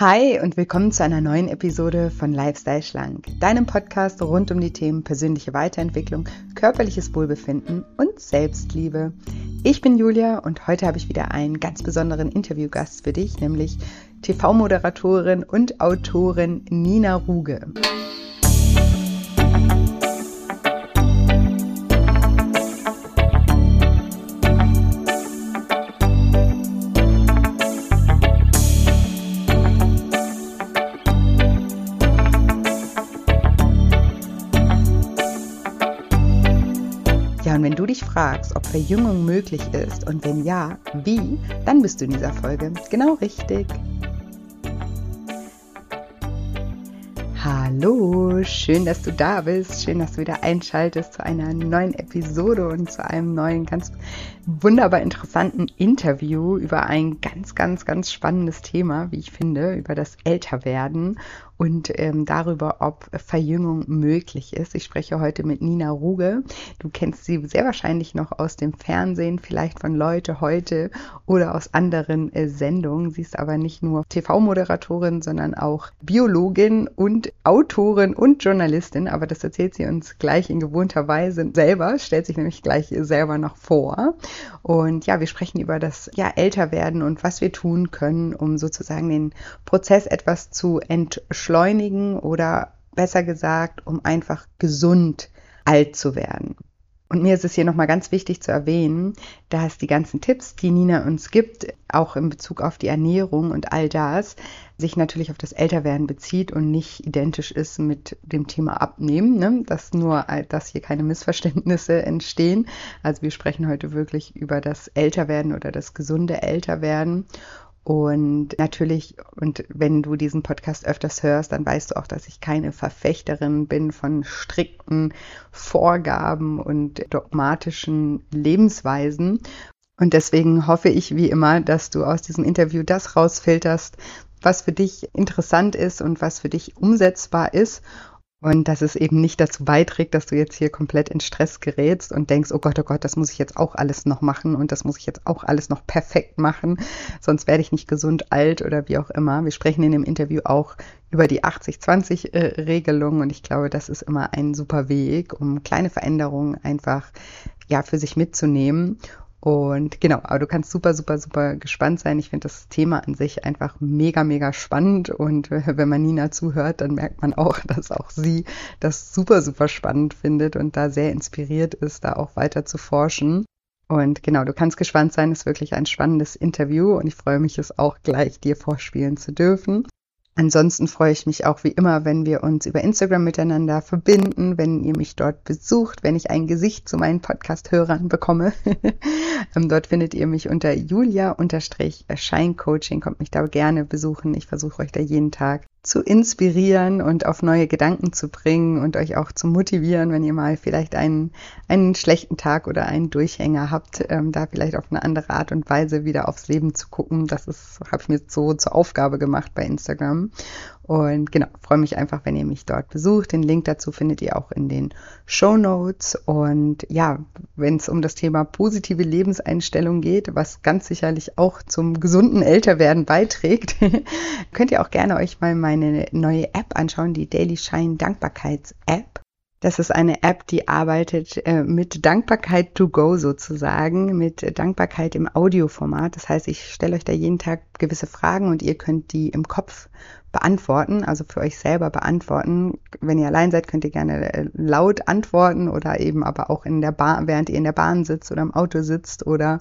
Hi und willkommen zu einer neuen Episode von Lifestyle Schlank, deinem Podcast rund um die Themen persönliche Weiterentwicklung, körperliches Wohlbefinden und Selbstliebe. Ich bin Julia und heute habe ich wieder einen ganz besonderen Interviewgast für dich, nämlich TV-Moderatorin und Autorin Nina Ruge. Dich fragst, ob Verjüngung möglich ist und wenn ja, wie, dann bist du in dieser Folge genau richtig. Hallo, schön, dass du da bist. Schön, dass du wieder einschaltest zu einer neuen Episode und zu einem neuen, ganz wunderbar interessanten Interview über ein ganz, ganz, ganz spannendes Thema, wie ich finde, über das Älterwerden und ähm, darüber, ob Verjüngung möglich ist. Ich spreche heute mit Nina Ruge. Du kennst sie sehr wahrscheinlich noch aus dem Fernsehen, vielleicht von Leute heute oder aus anderen äh, Sendungen. Sie ist aber nicht nur TV-Moderatorin, sondern auch Biologin und Autorin und Journalistin. Aber das erzählt sie uns gleich in gewohnter Weise selber, stellt sich nämlich gleich selber noch vor. Und ja, wir sprechen über das ja, Älterwerden und was wir tun können, um sozusagen den Prozess etwas zu entschleunigen oder besser gesagt, um einfach gesund alt zu werden. Und mir ist es hier nochmal ganz wichtig zu erwähnen, dass die ganzen Tipps, die Nina uns gibt, auch in Bezug auf die Ernährung und all das, sich natürlich auf das Älterwerden bezieht und nicht identisch ist mit dem Thema Abnehmen, ne? dass nur, dass hier keine Missverständnisse entstehen. Also wir sprechen heute wirklich über das Älterwerden oder das gesunde Älterwerden. Und natürlich, und wenn du diesen Podcast öfters hörst, dann weißt du auch, dass ich keine Verfechterin bin von strikten Vorgaben und dogmatischen Lebensweisen. Und deswegen hoffe ich wie immer, dass du aus diesem Interview das rausfilterst, was für dich interessant ist und was für dich umsetzbar ist und dass es eben nicht dazu beiträgt, dass du jetzt hier komplett in Stress gerätst und denkst, oh Gott, oh Gott, das muss ich jetzt auch alles noch machen und das muss ich jetzt auch alles noch perfekt machen, sonst werde ich nicht gesund alt oder wie auch immer. Wir sprechen in dem Interview auch über die 80-20-Regelung und ich glaube, das ist immer ein super Weg, um kleine Veränderungen einfach ja für sich mitzunehmen und genau, aber du kannst super, super, super gespannt sein. Ich finde das Thema an sich einfach mega, mega spannend. Und wenn man Nina zuhört, dann merkt man auch, dass auch sie das super, super spannend findet und da sehr inspiriert ist, da auch weiter zu forschen. Und genau, du kannst gespannt sein, es ist wirklich ein spannendes Interview und ich freue mich, es auch gleich dir vorspielen zu dürfen. Ansonsten freue ich mich auch wie immer, wenn wir uns über Instagram miteinander verbinden, wenn ihr mich dort besucht, wenn ich ein Gesicht zu meinen Podcast-Hörern bekomme. Ähm, dort findet ihr mich unter julia-scheincoaching. Kommt mich da gerne besuchen. Ich versuche euch da jeden Tag zu inspirieren und auf neue Gedanken zu bringen und euch auch zu motivieren, wenn ihr mal vielleicht einen, einen schlechten Tag oder einen Durchhänger habt, ähm, da vielleicht auf eine andere Art und Weise wieder aufs Leben zu gucken. Das ist, habe ich mir so zur Aufgabe gemacht bei Instagram. Und genau, freue mich einfach, wenn ihr mich dort besucht. Den Link dazu findet ihr auch in den Show Notes. Und ja, wenn es um das Thema positive Lebenseinstellung geht, was ganz sicherlich auch zum gesunden Älterwerden beiträgt, könnt ihr auch gerne euch mal meine neue App anschauen, die Daily Shine Dankbarkeits App. Das ist eine App, die arbeitet äh, mit Dankbarkeit to go sozusagen, mit Dankbarkeit im Audioformat. Das heißt, ich stelle euch da jeden Tag gewisse Fragen und ihr könnt die im Kopf beantworten, also für euch selber beantworten. Wenn ihr allein seid, könnt ihr gerne äh, laut antworten oder eben aber auch in der Bahn, während ihr in der Bahn sitzt oder im Auto sitzt oder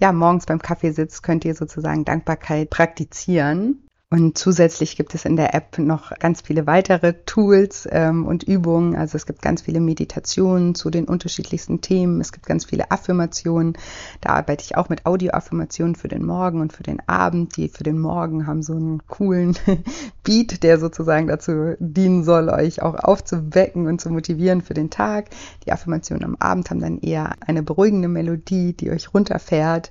ja, morgens beim Kaffee sitzt, könnt ihr sozusagen Dankbarkeit praktizieren. Und zusätzlich gibt es in der App noch ganz viele weitere Tools ähm, und Übungen. Also es gibt ganz viele Meditationen zu den unterschiedlichsten Themen. Es gibt ganz viele Affirmationen. Da arbeite ich auch mit Audio-Affirmationen für den Morgen und für den Abend. Die für den Morgen haben so einen coolen Beat, der sozusagen dazu dienen soll, euch auch aufzuwecken und zu motivieren für den Tag. Die Affirmationen am Abend haben dann eher eine beruhigende Melodie, die euch runterfährt.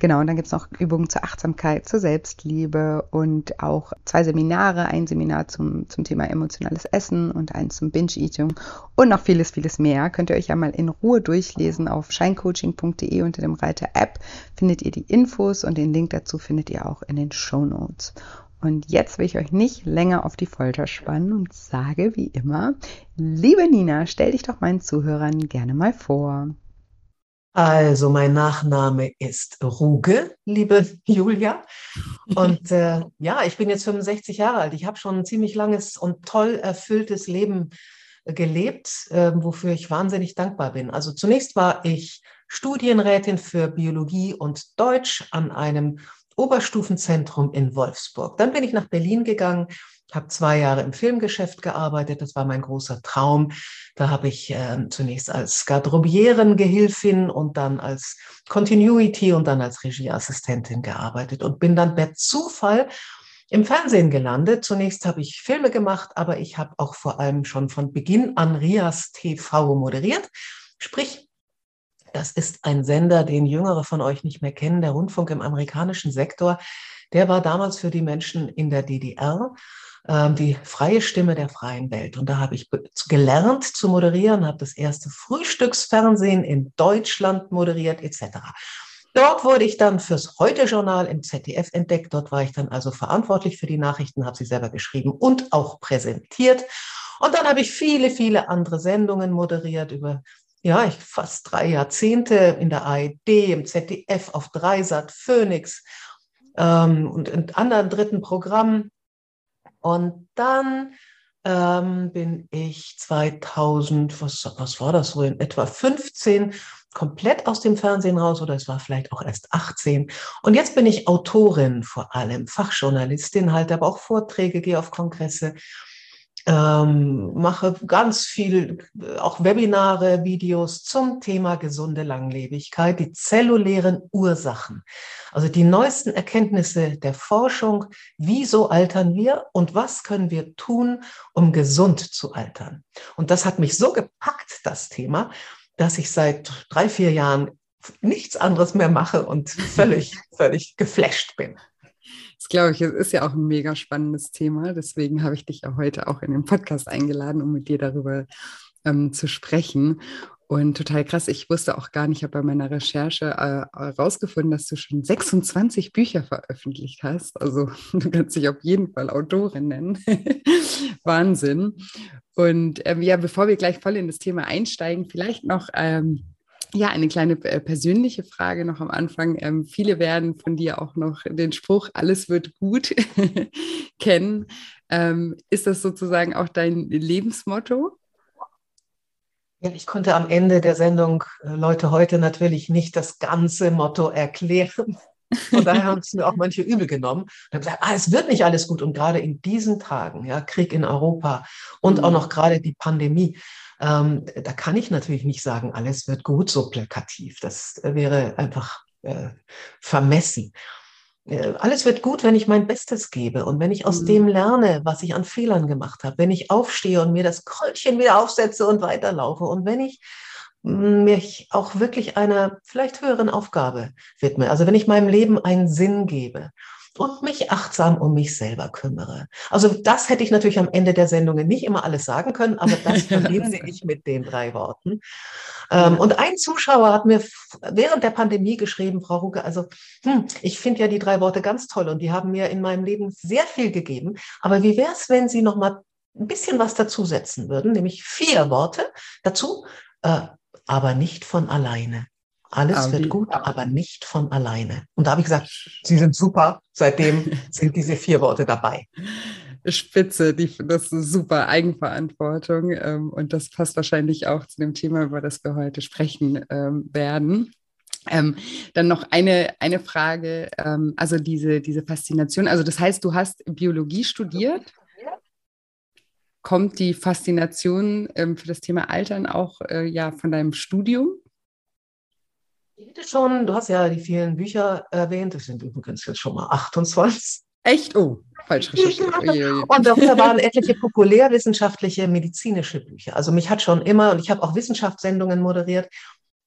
Genau, und dann gibt es noch Übungen zur Achtsamkeit, zur Selbstliebe und auch zwei Seminare, ein Seminar zum, zum Thema emotionales Essen und eins zum Binge-Eating und noch vieles, vieles mehr. Könnt ihr euch ja mal in Ruhe durchlesen auf scheincoaching.de unter dem Reiter App findet ihr die Infos und den Link dazu findet ihr auch in den Show Notes. Und jetzt will ich euch nicht länger auf die Folter spannen und sage wie immer, liebe Nina, stell dich doch meinen Zuhörern gerne mal vor. Also, mein Nachname ist Ruge, liebe Julia. Und äh, ja, ich bin jetzt 65 Jahre alt. Ich habe schon ein ziemlich langes und toll erfülltes Leben gelebt, äh, wofür ich wahnsinnig dankbar bin. Also zunächst war ich Studienrätin für Biologie und Deutsch an einem Oberstufenzentrum in Wolfsburg. Dann bin ich nach Berlin gegangen, habe zwei Jahre im Filmgeschäft gearbeitet. Das war mein großer Traum. Da habe ich äh, zunächst als Garderobierengehilfin und dann als Continuity und dann als Regieassistentin gearbeitet und bin dann per Zufall im Fernsehen gelandet. Zunächst habe ich Filme gemacht, aber ich habe auch vor allem schon von Beginn an Rias TV moderiert. Sprich, das ist ein Sender, den Jüngere von euch nicht mehr kennen, der Rundfunk im amerikanischen Sektor. Der war damals für die Menschen in der DDR ähm, die freie Stimme der freien Welt. Und da habe ich gelernt zu moderieren, habe das erste Frühstücksfernsehen in Deutschland moderiert etc. Dort wurde ich dann fürs Heute-Journal im ZDF entdeckt. Dort war ich dann also verantwortlich für die Nachrichten, habe sie selber geschrieben und auch präsentiert. Und dann habe ich viele, viele andere Sendungen moderiert über ja, ich fast drei Jahrzehnte in der ARD, im ZDF, auf Dreisat, Phoenix ähm, und in anderen dritten Programmen. Und dann ähm, bin ich 2000, was, was war das so, in etwa 15 komplett aus dem Fernsehen raus oder es war vielleicht auch erst 18. Und jetzt bin ich Autorin vor allem, Fachjournalistin, halte aber auch Vorträge, gehe auf Kongresse ähm, mache ganz viel, auch Webinare, Videos zum Thema gesunde Langlebigkeit, die zellulären Ursachen. Also die neuesten Erkenntnisse der Forschung, wieso altern wir und was können wir tun, um gesund zu altern. Und das hat mich so gepackt, das Thema, dass ich seit drei, vier Jahren nichts anderes mehr mache und völlig, völlig geflasht bin. Das glaube ich, es ist ja auch ein mega spannendes Thema. Deswegen habe ich dich ja heute auch in den Podcast eingeladen, um mit dir darüber ähm, zu sprechen. Und total krass, ich wusste auch gar nicht, ich habe bei meiner Recherche herausgefunden, äh, dass du schon 26 Bücher veröffentlicht hast. Also du kannst dich auf jeden Fall Autorin nennen. Wahnsinn. Und ähm, ja, bevor wir gleich voll in das Thema einsteigen, vielleicht noch ähm, ja, eine kleine äh, persönliche Frage noch am Anfang. Ähm, viele werden von dir auch noch den Spruch, alles wird gut kennen. Ähm, ist das sozusagen auch dein Lebensmotto? Ja, ich konnte am Ende der Sendung äh, Leute heute natürlich nicht das ganze Motto erklären. Von daher haben es mir auch manche übel genommen und haben gesagt, ah, es wird nicht alles gut. Und gerade in diesen Tagen, ja, Krieg in Europa und mhm. auch noch gerade die Pandemie, ähm, da kann ich natürlich nicht sagen, alles wird gut, so plakativ. Das wäre einfach äh, vermessen. Äh, alles wird gut, wenn ich mein Bestes gebe und wenn ich aus mhm. dem lerne, was ich an Fehlern gemacht habe, wenn ich aufstehe und mir das Kreuzchen wieder aufsetze und weiterlaufe und wenn ich mich auch wirklich einer vielleicht höheren Aufgabe widme. Also wenn ich meinem Leben einen Sinn gebe und mich achtsam um mich selber kümmere. Also das hätte ich natürlich am Ende der Sendungen nicht immer alles sagen können, aber das verbinde ich mit den drei Worten. Ähm, und ein Zuschauer hat mir während der Pandemie geschrieben, Frau Ruge, also hm, ich finde ja die drei Worte ganz toll und die haben mir in meinem Leben sehr viel gegeben. Aber wie wäre es, wenn Sie noch mal ein bisschen was dazusetzen würden, nämlich vier Worte dazu, äh, aber nicht von alleine. Alles aber wird gut, aber nicht von alleine. Und da habe ich gesagt, Sie sind super. Seitdem sind diese vier Worte dabei. Spitze, die, das ist super Eigenverantwortung. Ähm, und das passt wahrscheinlich auch zu dem Thema, über das wir heute sprechen ähm, werden. Ähm, dann noch eine, eine Frage, ähm, also diese, diese Faszination, also das heißt, du hast Biologie studiert. Kommt die Faszination ähm, für das Thema Altern auch äh, ja, von deinem Studium? Ich hätte schon, du hast ja die vielen Bücher erwähnt, das sind übrigens jetzt schon mal 28. Echt? Oh, falsch recherchiert. und darunter waren etliche populärwissenschaftliche, medizinische Bücher. Also mich hat schon immer, und ich habe auch Wissenschaftssendungen moderiert,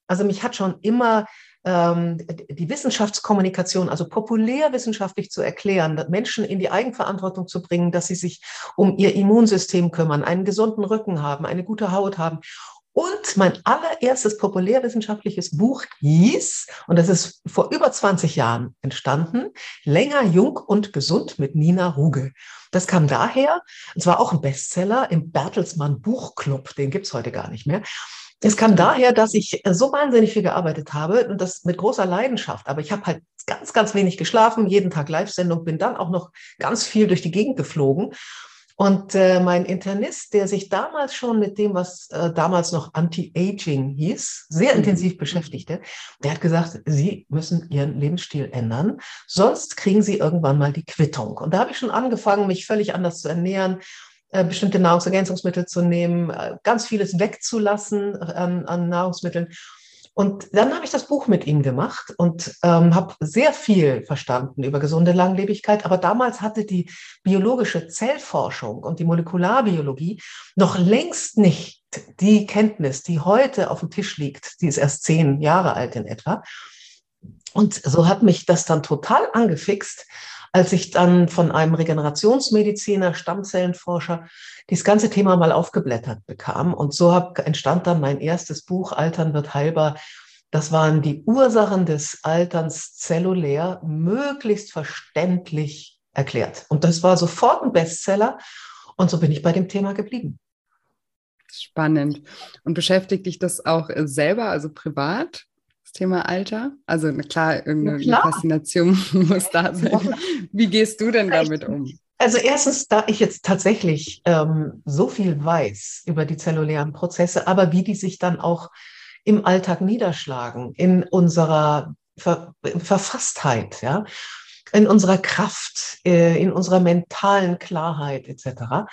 also mich hat schon immer die Wissenschaftskommunikation, also populärwissenschaftlich zu erklären, Menschen in die Eigenverantwortung zu bringen, dass sie sich um ihr Immunsystem kümmern, einen gesunden Rücken haben, eine gute Haut haben Und mein allererstes populärwissenschaftliches Buch hieß, und das ist vor über 20 Jahren entstanden, Länger, Jung und Gesund mit Nina Ruge. Das kam daher, es war auch ein Bestseller im Bertelsmann Buchclub, den gibt's heute gar nicht mehr. Es kam daher, dass ich so wahnsinnig viel gearbeitet habe und das mit großer Leidenschaft. Aber ich habe halt ganz, ganz wenig geschlafen, jeden Tag Live-Sendung, bin dann auch noch ganz viel durch die Gegend geflogen und äh, mein Internist, der sich damals schon mit dem, was äh, damals noch Anti-Aging hieß, sehr mhm. intensiv beschäftigte, der hat gesagt, Sie müssen Ihren Lebensstil ändern, sonst kriegen Sie irgendwann mal die Quittung. Und da habe ich schon angefangen, mich völlig anders zu ernähren, äh, bestimmte Nahrungsergänzungsmittel zu nehmen, äh, ganz vieles wegzulassen ähm, an Nahrungsmitteln. Und dann habe ich das Buch mit ihm gemacht und ähm, habe sehr viel verstanden über gesunde Langlebigkeit. Aber damals hatte die biologische Zellforschung und die Molekularbiologie noch längst nicht die Kenntnis, die heute auf dem Tisch liegt. Die ist erst zehn Jahre alt in etwa. Und so hat mich das dann total angefixt, als ich dann von einem Regenerationsmediziner, Stammzellenforscher, dieses ganze Thema mal aufgeblättert bekam. Und so hab, entstand dann mein erstes Buch, Altern wird heilbar. Das waren die Ursachen des Alterns zellulär, möglichst verständlich erklärt. Und das war sofort ein Bestseller. Und so bin ich bei dem Thema geblieben. Spannend. Und beschäftigt dich das auch selber, also privat? Das Thema Alter? Also klar, irgendeine klar. Faszination muss da sein. Wie gehst du denn damit um? Also erstens, da ich jetzt tatsächlich ähm, so viel weiß über die zellulären Prozesse, aber wie die sich dann auch im Alltag niederschlagen, in unserer Ver Verfasstheit, ja, in unserer Kraft, äh, in unserer mentalen Klarheit etc.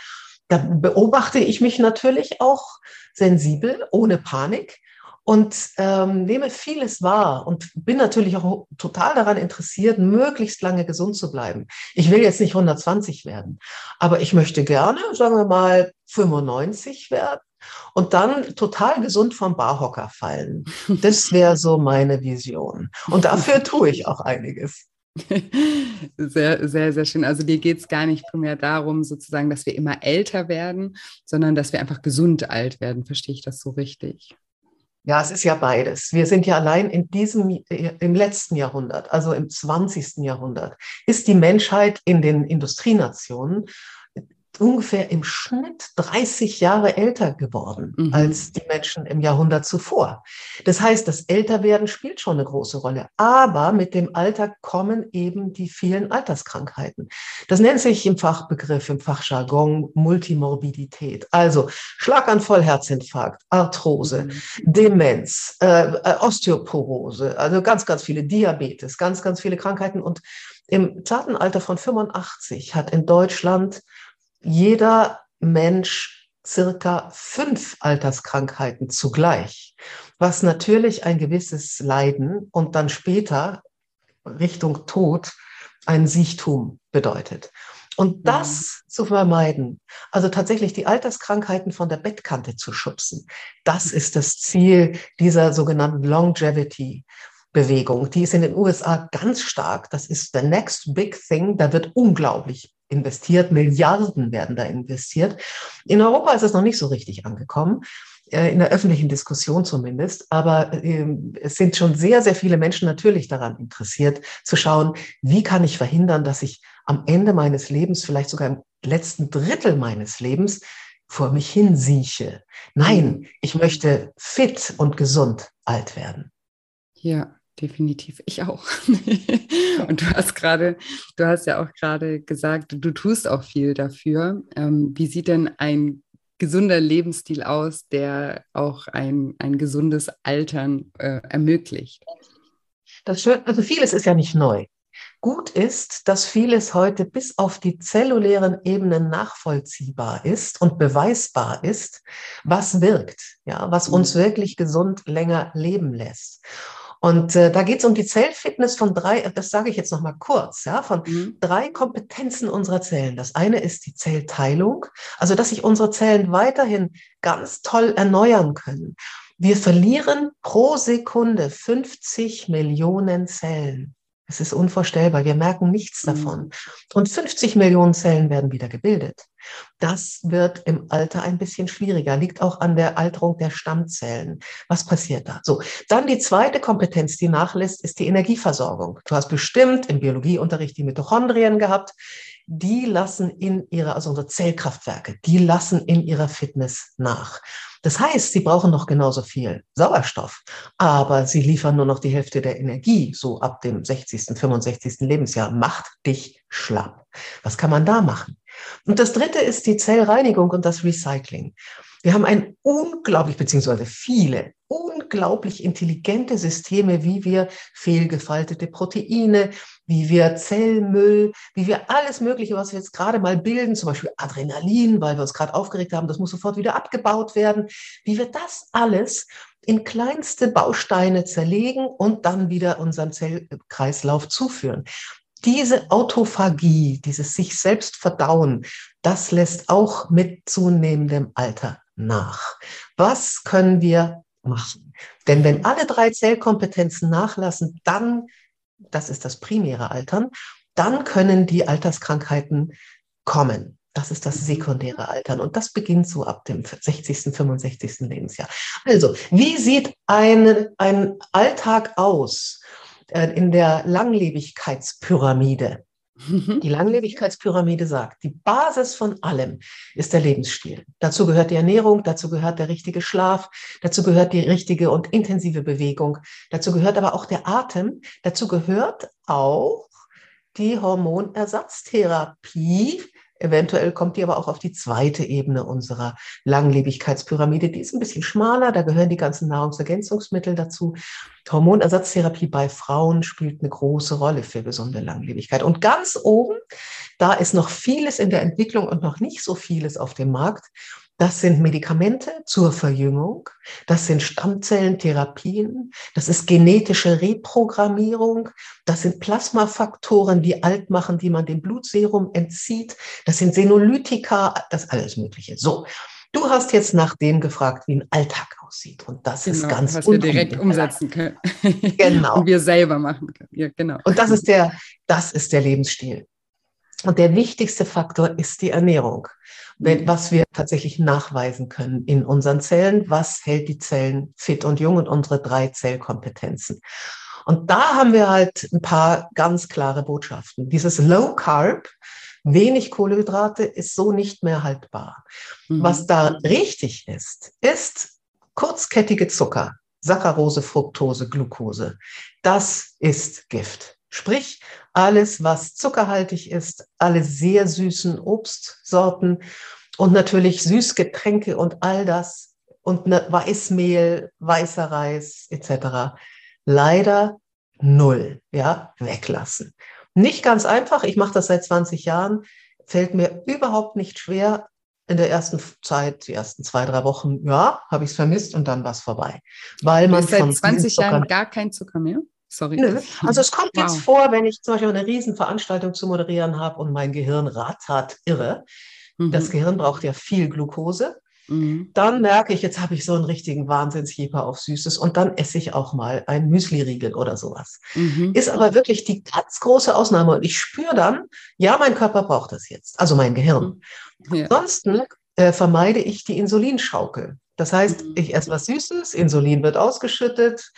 Da beobachte ich mich natürlich auch sensibel, ohne Panik und ähm, nehme vieles wahr und bin natürlich auch total daran interessiert, möglichst lange gesund zu bleiben. Ich will jetzt nicht 120 werden, aber ich möchte gerne, sagen wir mal, 95 werden und dann total gesund vom Barhocker fallen. Das wäre so meine Vision. Und dafür tue ich auch einiges. Sehr, sehr, sehr schön. Also dir geht es gar nicht primär darum, sozusagen, dass wir immer älter werden, sondern dass wir einfach gesund alt werden. Verstehe ich das so richtig? Ja, es ist ja beides. Wir sind ja allein in diesem, äh, im letzten Jahrhundert, also im 20. Jahrhundert, ist die Menschheit in den Industrienationen ungefähr im Schnitt 30 Jahre älter geworden mhm. als die Menschen im Jahrhundert zuvor. Das heißt, das Älterwerden spielt schon eine große Rolle. Aber mit dem Alter kommen eben die vielen Alterskrankheiten. Das nennt sich im Fachbegriff, im Fachjargon Multimorbidität. Also Schlaganfall, Herzinfarkt, Arthrose, mhm. Demenz, äh, äh Osteoporose, also ganz, ganz viele Diabetes, ganz, ganz viele Krankheiten. Und im zarten Alter von 85 hat in Deutschland jeder Mensch circa fünf Alterskrankheiten zugleich, was natürlich ein gewisses Leiden und dann später Richtung Tod ein Siechtum bedeutet. Und mhm. das mhm. zu vermeiden, also tatsächlich die Alterskrankheiten von der Bettkante zu schubsen, das ist das Ziel dieser sogenannten Longevity. Bewegung, die ist in den USA ganz stark. Das ist the next big thing. Da wird unglaublich investiert, Milliarden werden da investiert. In Europa ist es noch nicht so richtig angekommen, äh, in der öffentlichen Diskussion zumindest, aber ähm, es sind schon sehr, sehr viele Menschen natürlich daran interessiert, zu schauen, wie kann ich verhindern, dass ich am Ende meines Lebens, vielleicht sogar im letzten Drittel meines Lebens, vor mich hinsieche. Nein, ich möchte fit und gesund alt werden. Ja, definitiv. Ich auch. und du hast gerade, du hast ja auch gerade gesagt, du tust auch viel dafür. Ähm, wie sieht denn ein gesunder Lebensstil aus, der auch ein, ein gesundes Altern äh, ermöglicht? Das schön, also vieles ist ja nicht neu. Gut ist, dass vieles heute bis auf die zellulären Ebenen nachvollziehbar ist und beweisbar ist, was wirkt, ja, was uns mhm. wirklich gesund länger leben lässt. Und äh, da geht es um die Zellfitness von drei, das sage ich jetzt noch mal kurz, ja, von mhm. drei Kompetenzen unserer Zellen. Das eine ist die Zellteilung, also dass sich unsere Zellen weiterhin ganz toll erneuern können. Wir verlieren pro Sekunde 50 Millionen Zellen. Es ist unvorstellbar. Wir merken nichts mhm. davon. Und 50 Millionen Zellen werden wieder gebildet. Das wird im Alter ein bisschen schwieriger, liegt auch an der Alterung der Stammzellen. Was passiert da? So, dann die zweite Kompetenz, die nachlässt, ist die Energieversorgung. Du hast bestimmt im Biologieunterricht die Mitochondrien gehabt. Die lassen in ihrer, also unsere Zellkraftwerke, die lassen in ihrer Fitness nach. Das heißt, sie brauchen noch genauso viel Sauerstoff, aber sie liefern nur noch die Hälfte der Energie, so ab dem 60., 65. Lebensjahr. Macht dich schlapp. Was kann man da machen? Und das dritte ist die Zellreinigung und das Recycling. Wir haben ein unglaublich, beziehungsweise viele unglaublich intelligente Systeme, wie wir fehlgefaltete Proteine, wie wir Zellmüll, wie wir alles Mögliche, was wir jetzt gerade mal bilden, zum Beispiel Adrenalin, weil wir uns gerade aufgeregt haben, das muss sofort wieder abgebaut werden, wie wir das alles in kleinste Bausteine zerlegen und dann wieder unseren Zellkreislauf zuführen. Diese Autophagie, dieses sich selbst verdauen, das lässt auch mit zunehmendem Alter nach. Was können wir machen? Denn wenn alle drei Zellkompetenzen nachlassen, dann, das ist das primäre Altern, dann können die Alterskrankheiten kommen. Das ist das sekundäre Altern und das beginnt so ab dem 60., 65. Lebensjahr. Also, wie sieht ein, ein Alltag aus äh, in der Langlebigkeitspyramide? Mhm. Die Langlebigkeitspyramide sagt, die Basis von allem ist der Lebensstil. Dazu gehört die Ernährung, dazu gehört der richtige Schlaf, dazu gehört die richtige und intensive Bewegung, dazu gehört aber auch der Atem, dazu gehört auch die Hormonersatztherapie, Eventuell kommt die aber auch auf die zweite Ebene unserer Langlebigkeitspyramide. Die ist ein bisschen schmaler, da gehören die ganzen Nahrungsergänzungsmittel dazu. Hormonersatztherapie bei Frauen spielt eine große Rolle für gesunde Langlebigkeit. Und ganz oben, da ist noch vieles in der Entwicklung und noch nicht so vieles auf dem Markt. Das sind Medikamente zur Verjüngung, das sind Stammzellentherapien, das ist genetische Reprogrammierung, das sind Plasmafaktoren, die alt machen, die man dem Blutserum entzieht, das sind Senolytika, das alles Mögliche. So, du hast jetzt nach dem gefragt, wie ein Alltag aussieht und das genau, ist ganz was wir direkt umsetzen können. genau. und wir selber machen können. Ja, genau. Und das ist der, das ist der Lebensstil. Und der wichtigste Faktor ist die Ernährung, mhm. was wir tatsächlich nachweisen können in unseren Zellen. Was hält die Zellen fit und jung und unsere drei Zellkompetenzen? Und da haben wir halt ein paar ganz klare Botschaften. Dieses Low Carb, wenig Kohlenhydrate ist so nicht mehr haltbar. Mhm. Was da richtig ist, ist kurzkettige Zucker, Saccharose, Fructose, Glucose. Das ist Gift. Sprich, alles, was zuckerhaltig ist, alle sehr süßen Obstsorten und natürlich Süßgetränke und all das und ne Weißmehl, weißer Reis etc. Leider null, ja, weglassen. Nicht ganz einfach, ich mache das seit 20 Jahren, fällt mir überhaupt nicht schwer. In der ersten Zeit, die ersten zwei, drei Wochen, ja, habe ich es vermisst und dann war es vorbei. Weil man seit 20 Jahren gar kein Zucker mehr? Sorry. Nö. Also es kommt wow. jetzt vor, wenn ich zum Beispiel eine Riesenveranstaltung zu moderieren habe und mein Gehirn rattert irre. Mhm. Das Gehirn braucht ja viel Glucose. Mhm. Dann merke ich, jetzt habe ich so einen richtigen Wahnsinnsjeper auf Süßes und dann esse ich auch mal ein Müsli-Riegel oder sowas. Mhm. Ist aber wirklich die ganz große Ausnahme und ich spüre dann, ja, mein Körper braucht das jetzt, also mein Gehirn. Ja. Ansonsten äh, vermeide ich die Insulinschaukel. Das heißt, mhm. ich esse was Süßes, Insulin wird ausgeschüttet,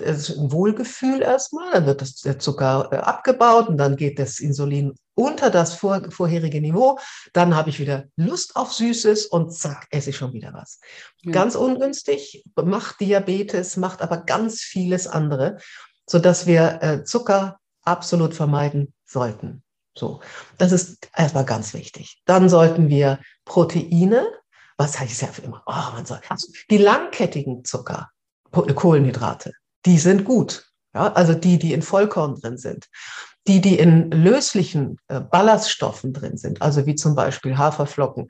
ein Wohlgefühl erstmal, dann wird das, der Zucker äh, abgebaut und dann geht das Insulin unter das vor, vorherige Niveau. Dann habe ich wieder Lust auf Süßes und zack, esse ich schon wieder was. Ja. Ganz ungünstig, macht Diabetes, macht aber ganz vieles andere, sodass wir äh, Zucker absolut vermeiden sollten. So, das ist erstmal ganz wichtig. Dann sollten wir Proteine, was heißt ja immer, oh, man soll, also die langkettigen Zucker, Kohlenhydrate, die sind gut. Ja, also die, die in Vollkorn drin sind. Die, die in löslichen äh, Ballaststoffen drin sind, also wie zum Beispiel Haferflocken,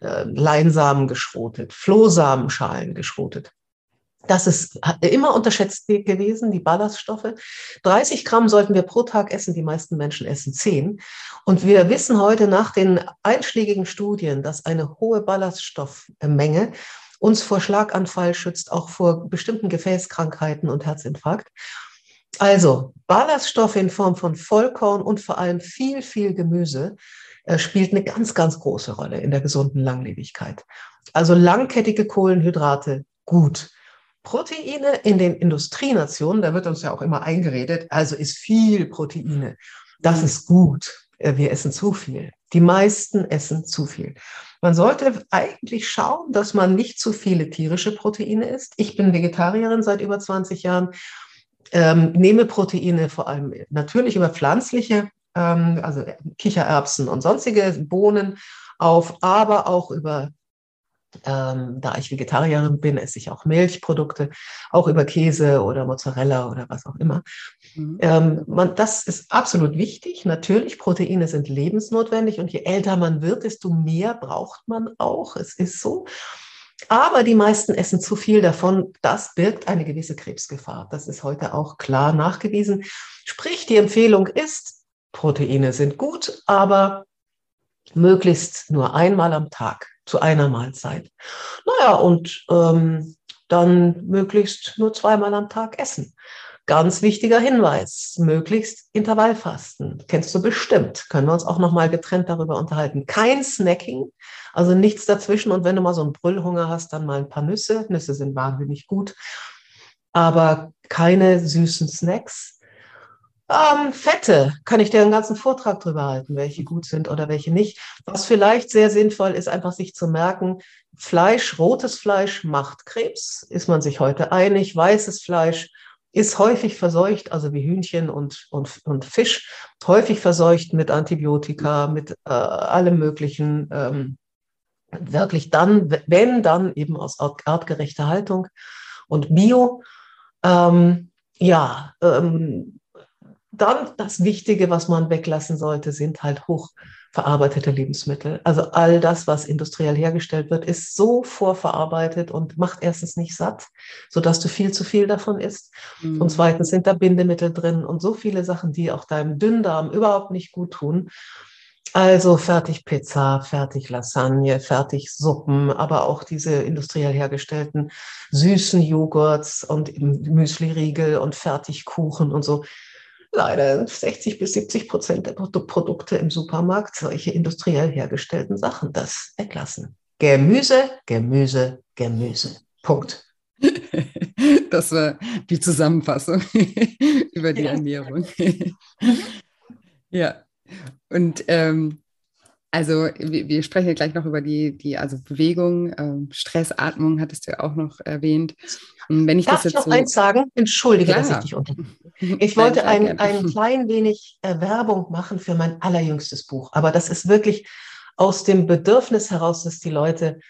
äh, Leinsamen geschrotet, Flohsamenschalen geschrotet. Das ist immer unterschätzt gewesen, die Ballaststoffe. 30 Gramm sollten wir pro Tag essen, die meisten Menschen essen 10. Und wir wissen heute nach den einschlägigen Studien, dass eine hohe Ballaststoffmenge uns vor Schlaganfall schützt, auch vor bestimmten Gefäßkrankheiten und Herzinfarkt. Also Ballaststoffe in Form von Vollkorn und vor allem viel, viel Gemüse äh, spielt eine ganz, ganz große Rolle in der gesunden Langlebigkeit. Also langkettige Kohlenhydrate, gut. Proteine in den Industrienationen, da wird uns ja auch immer eingeredet, also ist viel Proteine. Das ist gut. Äh, wir essen zu viel. Die meisten essen zu viel. Man sollte eigentlich schauen, dass man nicht zu viele tierische Proteine isst. Ich bin Vegetarierin seit über 20 Jahren, ähm, nehme Proteine vor allem natürlich über pflanzliche, ähm, also Kichererbsen und sonstige Bohnen auf, aber auch über ähm, da ich Vegetarierin bin, esse ich auch Milchprodukte, auch über Käse oder Mozzarella oder was auch immer. Mhm. Ähm, man, das ist absolut wichtig. Natürlich, Proteine sind lebensnotwendig und je älter man wird, desto mehr braucht man auch. Es ist so. Aber die meisten essen zu viel davon. Das birgt eine gewisse Krebsgefahr. Das ist heute auch klar nachgewiesen. Sprich, die Empfehlung ist, Proteine sind gut, aber möglichst nur einmal am Tag zu einer Mahlzeit. Naja, und ähm, dann möglichst nur zweimal am Tag essen. Ganz wichtiger Hinweis, möglichst Intervallfasten. Kennst du bestimmt. Können wir uns auch nochmal getrennt darüber unterhalten. Kein Snacking, also nichts dazwischen. Und wenn du mal so einen Brüllhunger hast, dann mal ein paar Nüsse. Nüsse sind wahnsinnig gut. Aber keine süßen Snacks. Ähm, Fette, kann ich dir einen ganzen Vortrag drüber halten, welche gut sind oder welche nicht. Was vielleicht sehr sinnvoll ist, einfach sich zu merken, Fleisch, rotes Fleisch macht Krebs, ist man sich heute einig. Weißes Fleisch ist häufig verseucht, also wie Hühnchen und, und, und Fisch, häufig verseucht mit Antibiotika, mit äh, allem Möglichen. Ähm, wirklich dann, wenn dann eben aus artgerechter Haltung und Bio. Ähm, ja, ähm, dann das Wichtige, was man weglassen sollte, sind halt hochverarbeitete Lebensmittel. Also all das, was industriell hergestellt wird, ist so vorverarbeitet und macht erstens nicht satt, sodass du viel zu viel davon isst. Mhm. Und zweitens sind da Bindemittel drin und so viele Sachen, die auch deinem Dünndarm überhaupt nicht gut tun. Also fertig Pizza, fertig Lasagne, fertig Suppen, aber auch diese industriell hergestellten süßen Joghurts und Müsli-Riegel und Fertigkuchen und so leider 60 bis 70 Prozent der Produkte im Supermarkt solche industriell hergestellten Sachen. Das weglassen. Gemüse, Gemüse, Gemüse. Punkt. Das war die Zusammenfassung über die ja. Ernährung. ja, und ähm, also wir, wir, sprechen ja gleich noch über die, die also Bewegung, ähm, Stressatmung hattest du ja auch noch erwähnt. Wenn ich Darf das jetzt ich noch so eins sagen? Entschuldige, Klar. dass ich dich unterbreche. Ich wollte ein, ein klein wenig äh, Werbung machen für mein allerjüngstes Buch, aber das ist wirklich aus dem Bedürfnis heraus, dass die Leute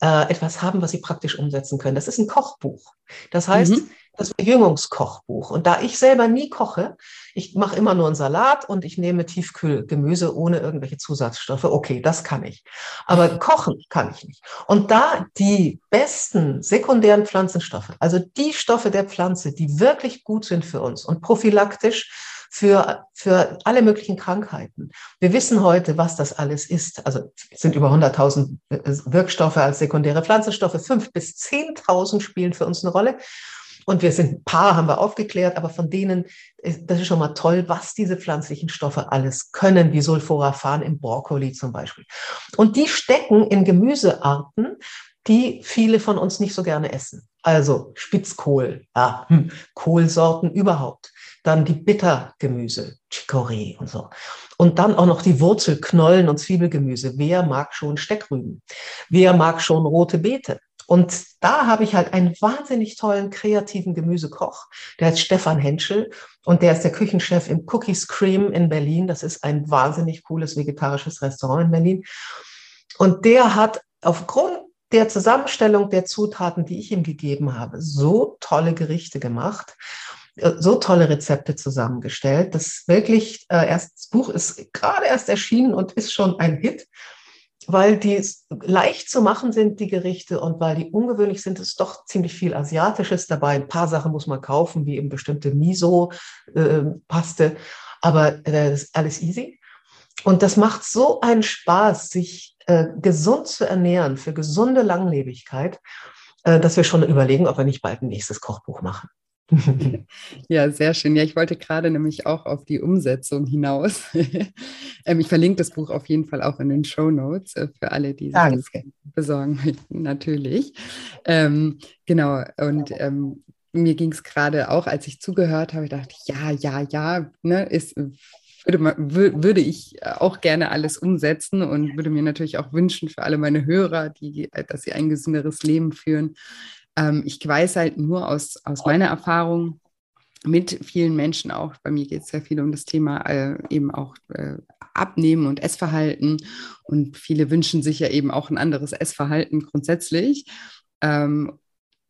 äh, etwas haben, was sie praktisch umsetzen können. Das ist ein Kochbuch. Das heißt, mhm das Verjüngungskochbuch. Und da ich selber nie koche, ich mache immer nur einen Salat und ich nehme Tiefkühlgemüse ohne irgendwelche Zusatzstoffe. Okay, das kann ich. Aber kochen kann ich nicht. Und da die besten sekundären Pflanzenstoffe, also die Stoffe der Pflanze, die wirklich gut sind für uns und prophylaktisch für, für alle möglichen Krankheiten. Wir wissen heute, was das alles ist. Also es sind über 100.000 Wirkstoffe als sekundäre Pflanzenstoffe. Fünf bis 10.000 spielen für uns eine Rolle. Und wir sind ein paar, haben wir aufgeklärt, aber von denen, das ist schon mal toll, was diese pflanzlichen Stoffe alles können, wie Sulforaphan im Brokkoli zum Beispiel. Und die stecken in Gemüsearten, die viele von uns nicht so gerne essen. Also Spitzkohl, ja, hm, Kohlsorten überhaupt. Dann die Bittergemüse, Chicorée und so. Und dann auch noch die Wurzelknollen und Zwiebelgemüse. Wer mag schon Steckrüben? Wer mag schon rote Beete? Und da habe ich halt einen wahnsinnig tollen kreativen Gemüsekoch, der heißt Stefan Henschel und der ist der Küchenchef im Cookies Cream in Berlin. Das ist ein wahnsinnig cooles vegetarisches Restaurant in Berlin. Und der hat aufgrund der Zusammenstellung der Zutaten, die ich ihm gegeben habe, so tolle Gerichte gemacht, äh, so tolle Rezepte zusammengestellt. Das wirklich äh, erst, das Buch ist gerade erst erschienen und ist schon ein Hit weil die leicht zu machen sind, die Gerichte, und weil die ungewöhnlich sind, ist doch ziemlich viel Asiatisches dabei. Ein paar Sachen muss man kaufen, wie eben bestimmte Miso-Paste, äh, aber äh, das ist alles easy. Und das macht so einen Spaß, sich äh, gesund zu ernähren für gesunde Langlebigkeit, äh, dass wir schon überlegen, ob wir nicht bald ein nächstes Kochbuch machen. Ja, sehr schön. Ja, ich wollte gerade nämlich auch auf die Umsetzung hinaus. Ähm, ich verlinke das Buch auf jeden Fall auch in den Show Notes äh, für alle, die sich Danke. das besorgen möchten, natürlich. Ähm, genau, und ähm, mir ging es gerade auch, als ich zugehört habe, ich dachte, ja, ja, ja, ne, ist, würde, würde ich auch gerne alles umsetzen und würde mir natürlich auch wünschen für alle meine Hörer, die, dass sie ein gesünderes Leben führen. Ähm, ich weiß halt nur aus, aus meiner Erfahrung, mit vielen Menschen auch, bei mir geht es sehr viel um das Thema äh, eben auch äh, Abnehmen und Essverhalten. Und viele wünschen sich ja eben auch ein anderes Essverhalten grundsätzlich. Ähm,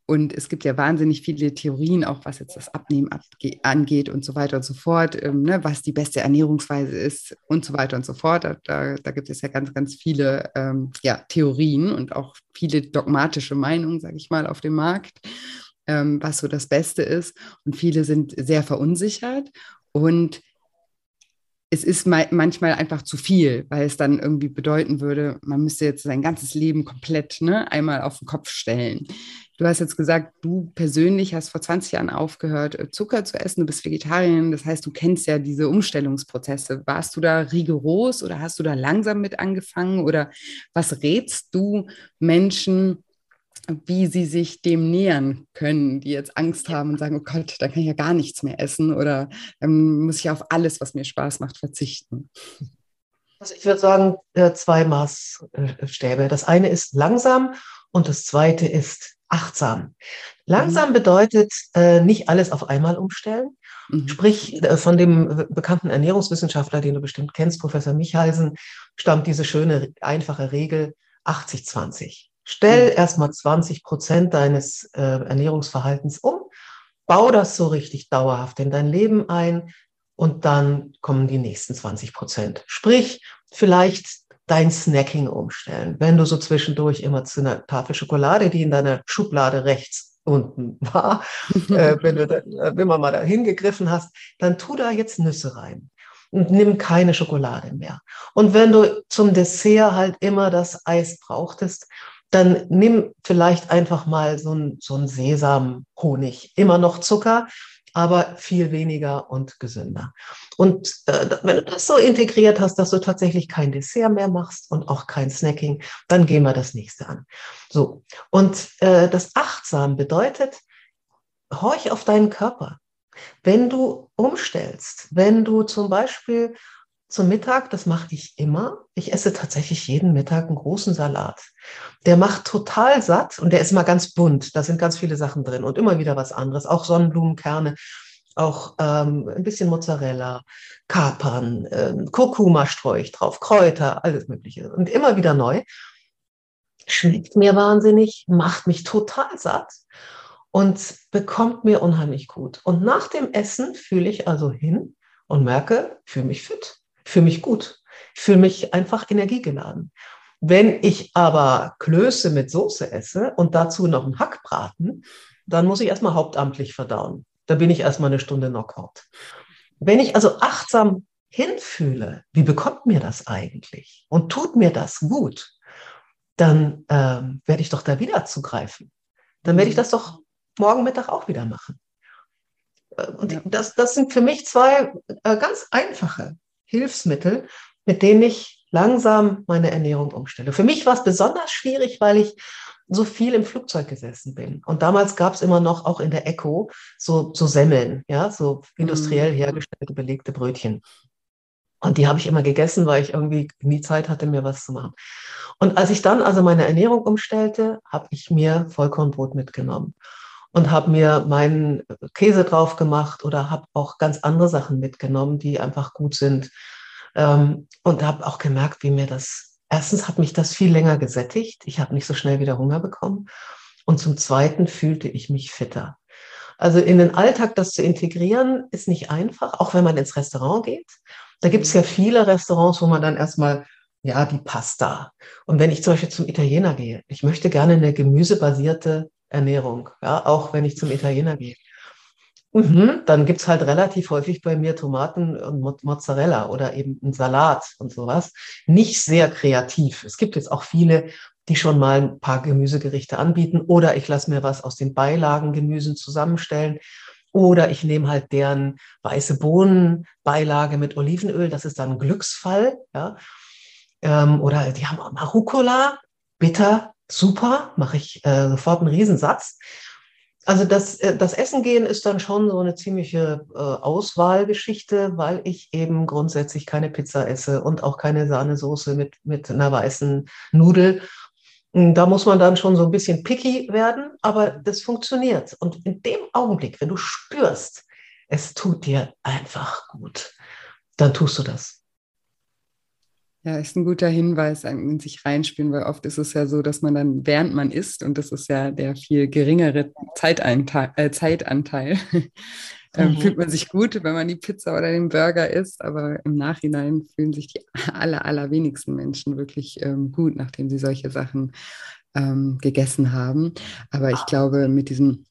und es gibt ja wahnsinnig viele Theorien, auch was jetzt das Abnehmen angeht und so weiter und so fort, ähm, ne, was die beste Ernährungsweise ist und so weiter und so fort. Da, da, da gibt es ja ganz, ganz viele ähm, ja, Theorien und auch viele dogmatische Meinungen, sage ich mal, auf dem Markt, ähm, was so das Beste ist. Und viele sind sehr verunsichert und es ist manchmal einfach zu viel, weil es dann irgendwie bedeuten würde, man müsste jetzt sein ganzes Leben komplett ne, einmal auf den Kopf stellen. Du hast jetzt gesagt, du persönlich hast vor 20 Jahren aufgehört, äh, Zucker zu essen, du bist Vegetarierin, das heißt, du kennst ja diese Umstellungsprozesse. Warst du da rigoros oder hast du da langsam mit angefangen oder was rätst du Menschen, wie sie sich dem nähern können, die jetzt Angst haben und sagen, oh Gott, da kann ich ja gar nichts mehr essen oder dann muss ich auf alles, was mir Spaß macht, verzichten? Also ich würde sagen, äh, zwei Maßstäbe. Das eine ist langsam und das zweite ist achtsam. Langsam mhm. bedeutet äh, nicht alles auf einmal umstellen. Mhm. Sprich, äh, von dem bekannten Ernährungswissenschaftler, den du bestimmt kennst, Professor Michalsen, stammt diese schöne, einfache Regel 80-20. Stell mhm. erstmal 20 Prozent deines äh, Ernährungsverhaltens um, bau das so richtig dauerhaft in dein Leben ein und dann kommen die nächsten 20 Prozent. Sprich, vielleicht dein Snacking umstellen. Wenn du so zwischendurch immer zu einer Tafel Schokolade, die in deiner Schublade rechts unten war, äh, wenn, du da, äh, wenn man mal da hingegriffen hast, dann tu da jetzt Nüsse rein und nimm keine Schokolade mehr. Und wenn du zum Dessert halt immer das Eis brauchtest, dann nimm vielleicht einfach mal so ein, so ein Sesamhonig, immer noch Zucker, aber viel weniger und gesünder. Und äh, wenn du das so integriert hast, dass du tatsächlich kein Dessert mehr machst und auch kein Snacking, dann gehen wir das nächste an. So. Und äh, das achtsam bedeutet, horch auf deinen Körper. Wenn du umstellst, wenn du zum Beispiel zum Mittag, das mache ich immer. Ich esse tatsächlich jeden Mittag einen großen Salat. Der macht total satt und der ist immer ganz bunt. Da sind ganz viele Sachen drin und immer wieder was anderes. Auch Sonnenblumenkerne, auch ähm, ein bisschen Mozzarella, Kapern, ähm, Kurkuma streue ich drauf, Kräuter, alles Mögliche. Und immer wieder neu. Schmeckt mir wahnsinnig, macht mich total satt und bekommt mir unheimlich gut. Und nach dem Essen fühle ich also hin und merke, fühle mich fit fühle mich gut. Ich fühle mich einfach energiegeladen. Wenn ich aber Klöße mit Soße esse und dazu noch einen Hackbraten, dann muss ich erstmal hauptamtlich verdauen. Da bin ich erstmal eine Stunde Knockout. Wenn ich also achtsam hinfühle, wie bekommt mir das eigentlich und tut mir das gut, dann ähm, werde ich doch da wieder zugreifen. Dann werde ich das doch morgen Mittag auch wieder machen. Äh, und ja. das, das sind für mich zwei äh, ganz einfache Hilfsmittel, mit denen ich langsam meine Ernährung umstelle. Für mich war es besonders schwierig, weil ich so viel im Flugzeug gesessen bin. Und damals gab es immer noch auch in der Echo so, so Semmeln, ja, so industriell mhm. hergestellte belegte Brötchen. Und die habe ich immer gegessen, weil ich irgendwie nie Zeit hatte, mir was zu machen. Und als ich dann also meine Ernährung umstellte, habe ich mir Vollkornbrot mitgenommen und habe mir meinen Käse drauf gemacht oder habe auch ganz andere Sachen mitgenommen, die einfach gut sind. Ähm, und habe auch gemerkt, wie mir das, erstens hat mich das viel länger gesättigt. Ich habe nicht so schnell wieder Hunger bekommen. Und zum Zweiten fühlte ich mich fitter. Also in den Alltag das zu integrieren, ist nicht einfach, auch wenn man ins Restaurant geht. Da gibt es ja viele Restaurants, wo man dann erstmal, ja, die Pasta. Und wenn ich zum Beispiel zum Italiener gehe, ich möchte gerne eine gemüsebasierte Ernährung, ja, auch wenn ich zum Italiener gehe. Mhm, dann gibt es halt relativ häufig bei mir Tomaten und Mozzarella oder eben einen Salat und sowas. Nicht sehr kreativ. Es gibt jetzt auch viele, die schon mal ein paar Gemüsegerichte anbieten oder ich lasse mir was aus den Beilagen Gemüsen zusammenstellen Oder ich nehme halt deren weiße Bohnenbeilage mit Olivenöl, das ist dann ein Glücksfall. Ja. Ähm, oder die haben auch Marucola, bitter, super, mache ich äh, sofort einen Riesensatz. Also das, äh, das Essen gehen ist dann schon so eine ziemliche äh, Auswahlgeschichte, weil ich eben grundsätzlich keine Pizza esse und auch keine Sahnesoße mit, mit einer weißen Nudel. Da muss man dann schon so ein bisschen picky werden, aber das funktioniert. Und in dem Augenblick, wenn du spürst, es tut dir einfach gut, dann tust du das. Ja, ist ein guter Hinweis, in sich reinspielen, weil oft ist es ja so, dass man dann, während man isst, und das ist ja der viel geringere Zeitanteil, äh, Zeitanteil ähm, mhm. fühlt man sich gut, wenn man die Pizza oder den Burger isst, aber im Nachhinein fühlen sich die aller, allerwenigsten Menschen wirklich ähm, gut, nachdem sie solche Sachen ähm, gegessen haben. Aber ich glaube, mit diesem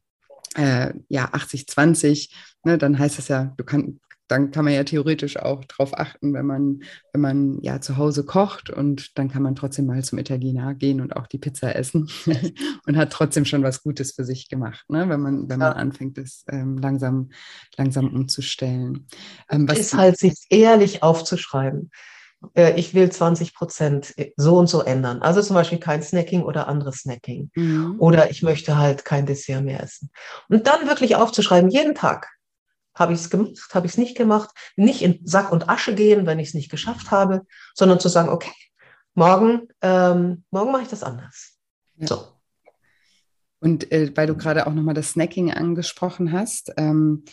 äh, ja, 80-20, ne, dann heißt es ja, du kannst dann kann man ja theoretisch auch darauf achten, wenn man, wenn man ja zu Hause kocht und dann kann man trotzdem mal zum Italiener gehen und auch die Pizza essen und hat trotzdem schon was Gutes für sich gemacht, ne? wenn man, wenn man anfängt, das ähm, langsam, langsam umzustellen. Ähm, was ist halt, sich ehrlich aufzuschreiben. Äh, ich will 20 Prozent so und so ändern. Also zum Beispiel kein Snacking oder anderes Snacking. Mhm. Oder ich möchte halt kein Dessert mehr essen. Und dann wirklich aufzuschreiben, jeden Tag habe ich es gemacht, habe ich es nicht gemacht, nicht in Sack und Asche gehen, wenn ich es nicht geschafft habe, sondern zu sagen, okay, morgen, ähm, morgen mache ich das anders. Ja. So. Und äh, weil du gerade auch nochmal das Snacking angesprochen hast, ähm,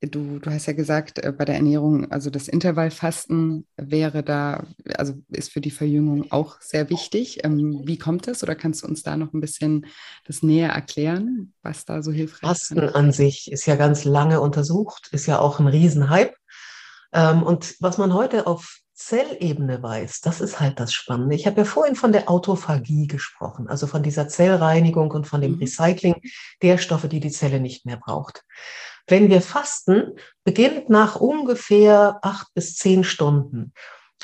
Du, du hast ja gesagt, äh, bei der Ernährung, also das Intervallfasten wäre da, also ist für die Verjüngung auch sehr wichtig. Ähm, wie kommt das oder kannst du uns da noch ein bisschen das näher erklären, was da so hilfreich ist? Fasten an sich ist ja ganz lange untersucht, ist ja auch ein Riesenhype. Ähm, und was man heute auf Zellebene weiß, das ist halt das Spannende. Ich habe ja vorhin von der Autophagie gesprochen, also von dieser Zellreinigung und von dem mhm. Recycling der Stoffe, die die Zelle nicht mehr braucht. Wenn wir fasten, beginnt nach ungefähr acht bis zehn Stunden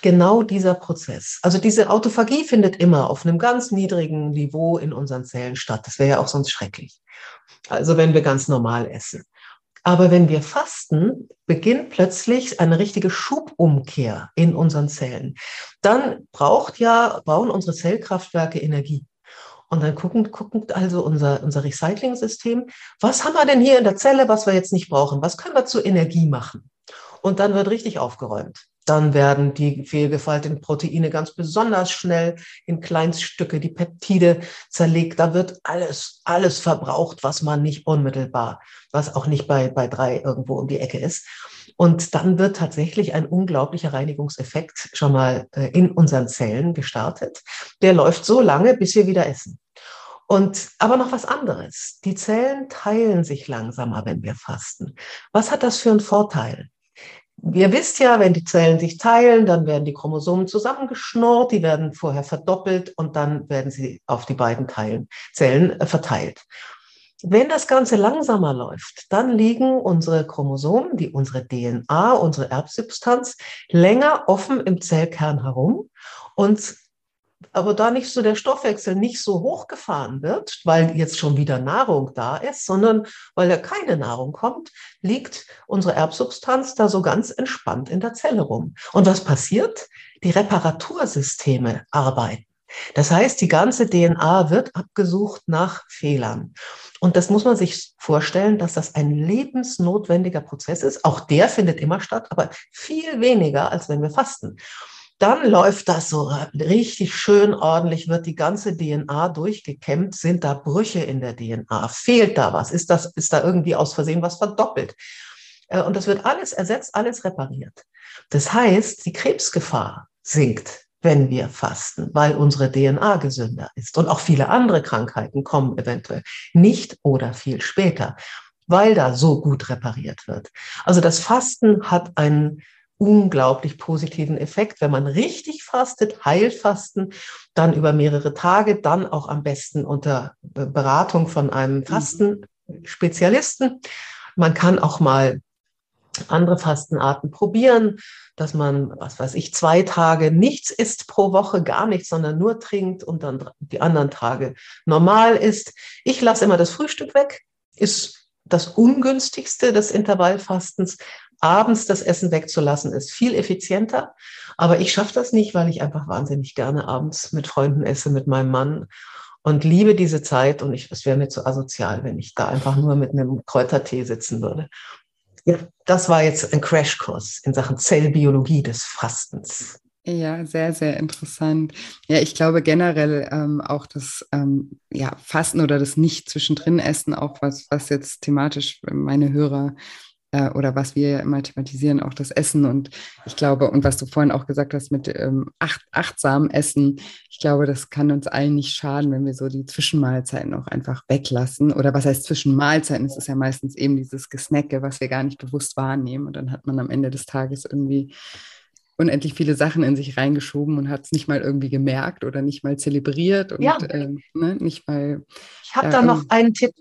genau dieser Prozess. Also diese Autophagie findet immer auf einem ganz niedrigen Niveau in unseren Zellen statt. Das wäre ja auch sonst schrecklich. Also wenn wir ganz normal essen. Aber wenn wir fasten, beginnt plötzlich eine richtige Schubumkehr in unseren Zellen. Dann braucht ja, brauchen unsere Zellkraftwerke Energie. Und dann gucken, gucken also unser, unser Recycling-System, was haben wir denn hier in der Zelle, was wir jetzt nicht brauchen? Was können wir zur Energie machen? Und dann wird richtig aufgeräumt. Dann werden die fehlgefalteten Proteine ganz besonders schnell in Kleinststücke, die Peptide zerlegt. Da wird alles, alles verbraucht, was man nicht unmittelbar, was auch nicht bei, bei drei irgendwo um die Ecke ist. Und dann wird tatsächlich ein unglaublicher Reinigungseffekt schon mal äh, in unseren Zellen gestartet. Der läuft so lange, bis wir wieder essen. Und aber noch was anderes. Die Zellen teilen sich langsamer, wenn wir fasten. Was hat das für einen Vorteil? Ihr wisst ja, wenn die Zellen sich teilen, dann werden die Chromosomen zusammengeschnurrt, die werden vorher verdoppelt und dann werden sie auf die beiden Teilen, Zellen äh, verteilt. Wenn das Ganze langsamer läuft, dann liegen unsere Chromosomen, die unsere DNA, unsere Erbsubstanz, länger offen im Zellkern herum und aber da nicht so der Stoffwechsel nicht so hochgefahren wird, weil jetzt schon wieder Nahrung da ist, sondern weil ja keine Nahrung kommt, liegt unsere Erbsubstanz da so ganz entspannt in der Zelle rum. Und was passiert? Die Reparatursysteme arbeiten. Das heißt, die ganze DNA wird abgesucht nach Fehlern. Und das muss man sich vorstellen, dass das ein lebensnotwendiger Prozess ist. Auch der findet immer statt, aber viel weniger, als wenn wir fasten. Dann läuft das so richtig schön ordentlich, wird die ganze DNA durchgekämmt. Sind da Brüche in der DNA? Fehlt da was? Ist, das, ist da irgendwie aus Versehen was verdoppelt? Äh, und das wird alles ersetzt, alles repariert. Das heißt, die Krebsgefahr sinkt wenn wir fasten, weil unsere DNA gesünder ist. Und auch viele andere Krankheiten kommen eventuell nicht oder viel später, weil da so gut repariert wird. Also das Fasten hat einen unglaublich positiven Effekt. Wenn man richtig fastet, Heilfasten, dann über mehrere Tage, dann auch am besten unter Beratung von einem mhm. Fastenspezialisten. Man kann auch mal andere Fastenarten probieren, dass man, was weiß ich, zwei Tage nichts isst pro Woche, gar nichts, sondern nur trinkt und dann die anderen Tage normal isst. Ich lasse immer das Frühstück weg, ist das ungünstigste des Intervallfastens. Abends das Essen wegzulassen ist viel effizienter. Aber ich schaffe das nicht, weil ich einfach wahnsinnig gerne abends mit Freunden esse, mit meinem Mann und liebe diese Zeit. Und ich, es wäre mir zu asozial, wenn ich da einfach nur mit einem Kräutertee sitzen würde. Ja, das war jetzt ein Crashkurs in Sachen Zellbiologie des Fastens. Ja, sehr, sehr interessant. Ja, ich glaube generell ähm, auch das ähm, ja, Fasten oder das Nicht-Zwischendrin-Essen, auch was, was jetzt thematisch meine Hörer äh, oder was wir immer thematisieren, auch das Essen. Und ich glaube, und was du vorhin auch gesagt hast mit ähm, acht, achtsam Essen, ich glaube, das kann uns allen nicht schaden, wenn wir so die Zwischenmahlzeiten auch einfach weglassen. Oder was heißt Zwischenmahlzeiten? Es ist ja meistens eben dieses Gesnacke, was wir gar nicht bewusst wahrnehmen. Und dann hat man am Ende des Tages irgendwie unendlich viele Sachen in sich reingeschoben und hat es nicht mal irgendwie gemerkt oder nicht mal zelebriert und ja. äh, ne, nicht mal. Ich habe äh, da noch einen Tipp.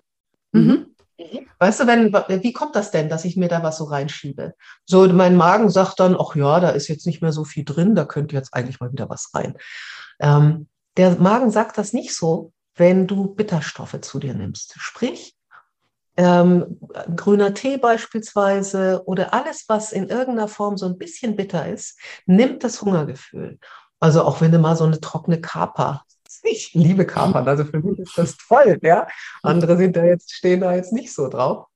Mhm. Mhm. Weißt du, wenn, wie kommt das denn, dass ich mir da was so reinschiebe? So, mein Magen sagt dann, ach ja, da ist jetzt nicht mehr so viel drin, da könnte jetzt eigentlich mal wieder was rein. Ähm, der Magen sagt das nicht so, wenn du Bitterstoffe zu dir nimmst. Sprich, ähm, grüner Tee beispielsweise oder alles, was in irgendeiner Form so ein bisschen bitter ist, nimmt das Hungergefühl. Also auch wenn du mal so eine trockene Kapa, ich liebe Kapern, also für mich ist das toll, ja. Andere sind da jetzt, stehen da jetzt nicht so drauf.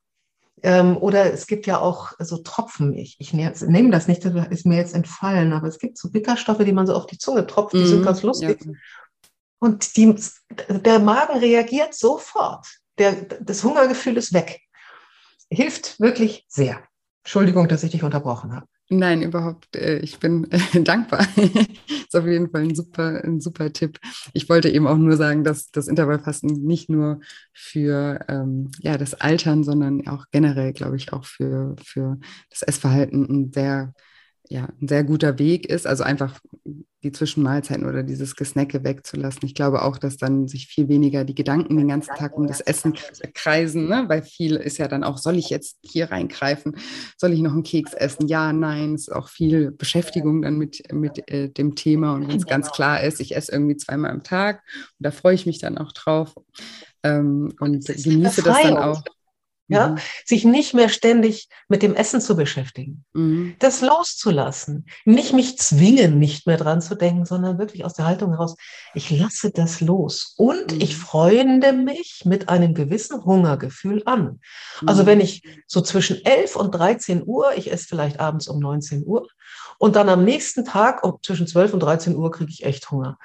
Ähm, oder es gibt ja auch so Tropfen. Ich, ich nehme das nicht, das ist mir jetzt entfallen, aber es gibt so Bitterstoffe, die man so auf die Zunge tropft, die mm, sind mhm. ganz lustig. Ja. Und die, der Magen reagiert sofort der, das Hungergefühl ist weg. Hilft wirklich sehr. Entschuldigung, dass ich dich unterbrochen habe. Nein, überhaupt. Äh, ich bin äh, dankbar. ist auf jeden Fall ein super, ein super Tipp. Ich wollte eben auch nur sagen, dass das Intervallfasten nicht nur für ähm, ja, das Altern, sondern auch generell, glaube ich, auch für, für das Essverhalten ein sehr ja, ein sehr guter Weg ist, also einfach die Zwischenmahlzeiten oder dieses Gesnacke wegzulassen. Ich glaube auch, dass dann sich viel weniger die Gedanken den ganzen Tag um das Essen kreisen, ne? weil viel ist ja dann auch, soll ich jetzt hier reingreifen? Soll ich noch einen Keks essen? Ja, nein, es ist auch viel Beschäftigung dann mit, mit äh, dem Thema und wenn es ganz klar ist, ich esse irgendwie zweimal am Tag und da freue ich mich dann auch drauf ähm, und genieße das dann auch ja, mhm. sich nicht mehr ständig mit dem Essen zu beschäftigen, mhm. das loszulassen, nicht mich zwingen, nicht mehr dran zu denken, sondern wirklich aus der Haltung heraus, ich lasse das los und mhm. ich freunde mich mit einem gewissen Hungergefühl an. Also mhm. wenn ich so zwischen 11 und 13 Uhr, ich esse vielleicht abends um 19 Uhr und dann am nächsten Tag um zwischen 12 und 13 Uhr kriege ich echt Hunger.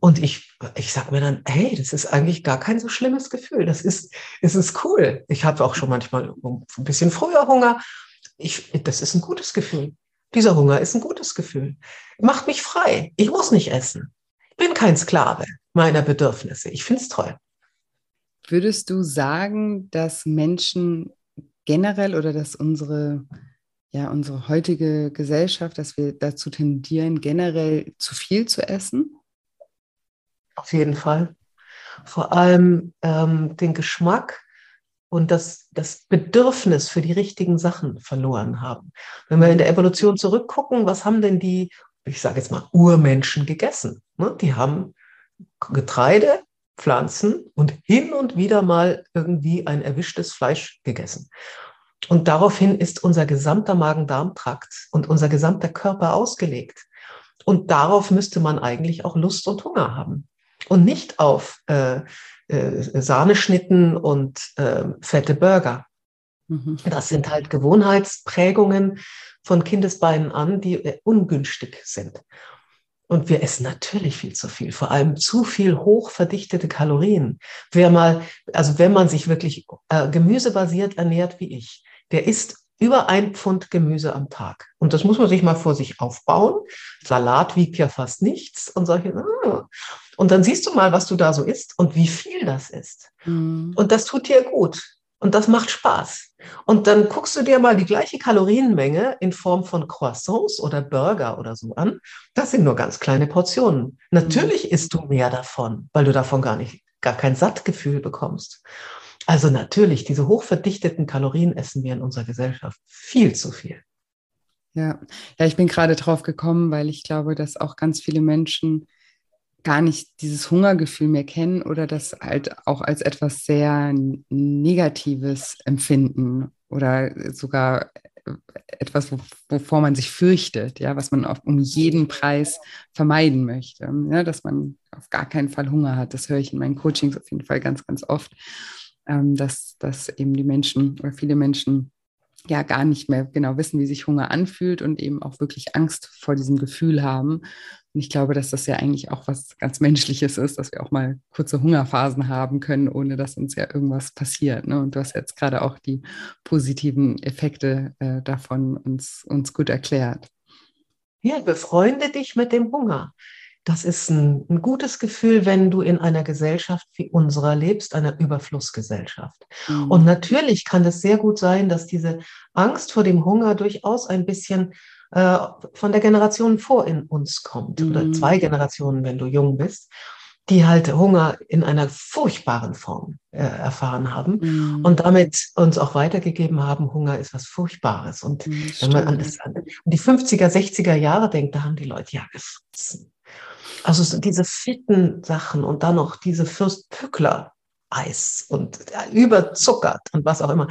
Und ich, ich sage mir dann, hey, das ist eigentlich gar kein so schlimmes Gefühl. Das ist, es ist cool. Ich habe auch schon manchmal ein bisschen früher Hunger. Ich, das ist ein gutes Gefühl. Dieser Hunger ist ein gutes Gefühl. Macht mich frei. Ich muss nicht essen. Ich bin kein Sklave meiner Bedürfnisse. Ich finde es toll. Würdest du sagen, dass Menschen generell oder dass unsere, ja, unsere heutige Gesellschaft, dass wir dazu tendieren, generell zu viel zu essen? Auf jeden Fall. Vor allem ähm, den Geschmack und das, das Bedürfnis für die richtigen Sachen verloren haben. Wenn wir in der Evolution zurückgucken, was haben denn die, ich sage jetzt mal, Urmenschen gegessen? Ne? Die haben Getreide, Pflanzen und hin und wieder mal irgendwie ein erwischtes Fleisch gegessen. Und daraufhin ist unser gesamter Magen-Darm-Trakt und unser gesamter Körper ausgelegt. Und darauf müsste man eigentlich auch Lust und Hunger haben und nicht auf äh, äh, Sahneschnitten und äh, fette Burger. Mhm. Das sind halt Gewohnheitsprägungen von Kindesbeinen an, die äh, ungünstig sind. Und wir essen natürlich viel zu viel, vor allem zu viel hochverdichtete Kalorien. Wer mal, also wenn man sich wirklich äh, gemüsebasiert ernährt wie ich, der isst über ein Pfund Gemüse am Tag. Und das muss man sich mal vor sich aufbauen. Salat wiegt ja fast nichts und solche. Ah. Und dann siehst du mal, was du da so isst und wie viel das ist. Mhm. Und das tut dir gut. Und das macht Spaß. Und dann guckst du dir mal die gleiche Kalorienmenge in Form von Croissants oder Burger oder so an. Das sind nur ganz kleine Portionen. Natürlich mhm. isst du mehr davon, weil du davon gar nicht, gar kein Sattgefühl bekommst. Also natürlich, diese hochverdichteten Kalorien essen wir in unserer Gesellschaft viel zu viel. Ja, ja ich bin gerade drauf gekommen, weil ich glaube, dass auch ganz viele Menschen gar nicht dieses Hungergefühl mehr kennen oder das halt auch als etwas sehr Negatives empfinden oder sogar etwas, wovor man sich fürchtet, ja, was man auf, um jeden Preis vermeiden möchte, ja, dass man auf gar keinen Fall Hunger hat. Das höre ich in meinen Coachings auf jeden Fall ganz, ganz oft, dass, dass eben die Menschen oder viele Menschen ja gar nicht mehr genau wissen, wie sich Hunger anfühlt und eben auch wirklich Angst vor diesem Gefühl haben. Und ich glaube, dass das ja eigentlich auch was ganz Menschliches ist, dass wir auch mal kurze Hungerphasen haben können, ohne dass uns ja irgendwas passiert. Ne? Und du hast jetzt gerade auch die positiven Effekte äh, davon uns, uns gut erklärt. Ja, befreunde dich mit dem Hunger. Das ist ein, ein, gutes Gefühl, wenn du in einer Gesellschaft wie unserer lebst, einer Überflussgesellschaft. Mhm. Und natürlich kann es sehr gut sein, dass diese Angst vor dem Hunger durchaus ein bisschen äh, von der Generation vor in uns kommt mhm. oder zwei Generationen, wenn du jung bist, die halt Hunger in einer furchtbaren Form äh, erfahren haben mhm. und damit uns auch weitergegeben haben, Hunger ist was Furchtbares. Und mhm, wenn man an, das, an die 50er, 60er Jahre denkt, da haben die Leute ja gefressen also so diese fitten Sachen und dann noch diese Fürstpückler Eis und überzuckert und was auch immer.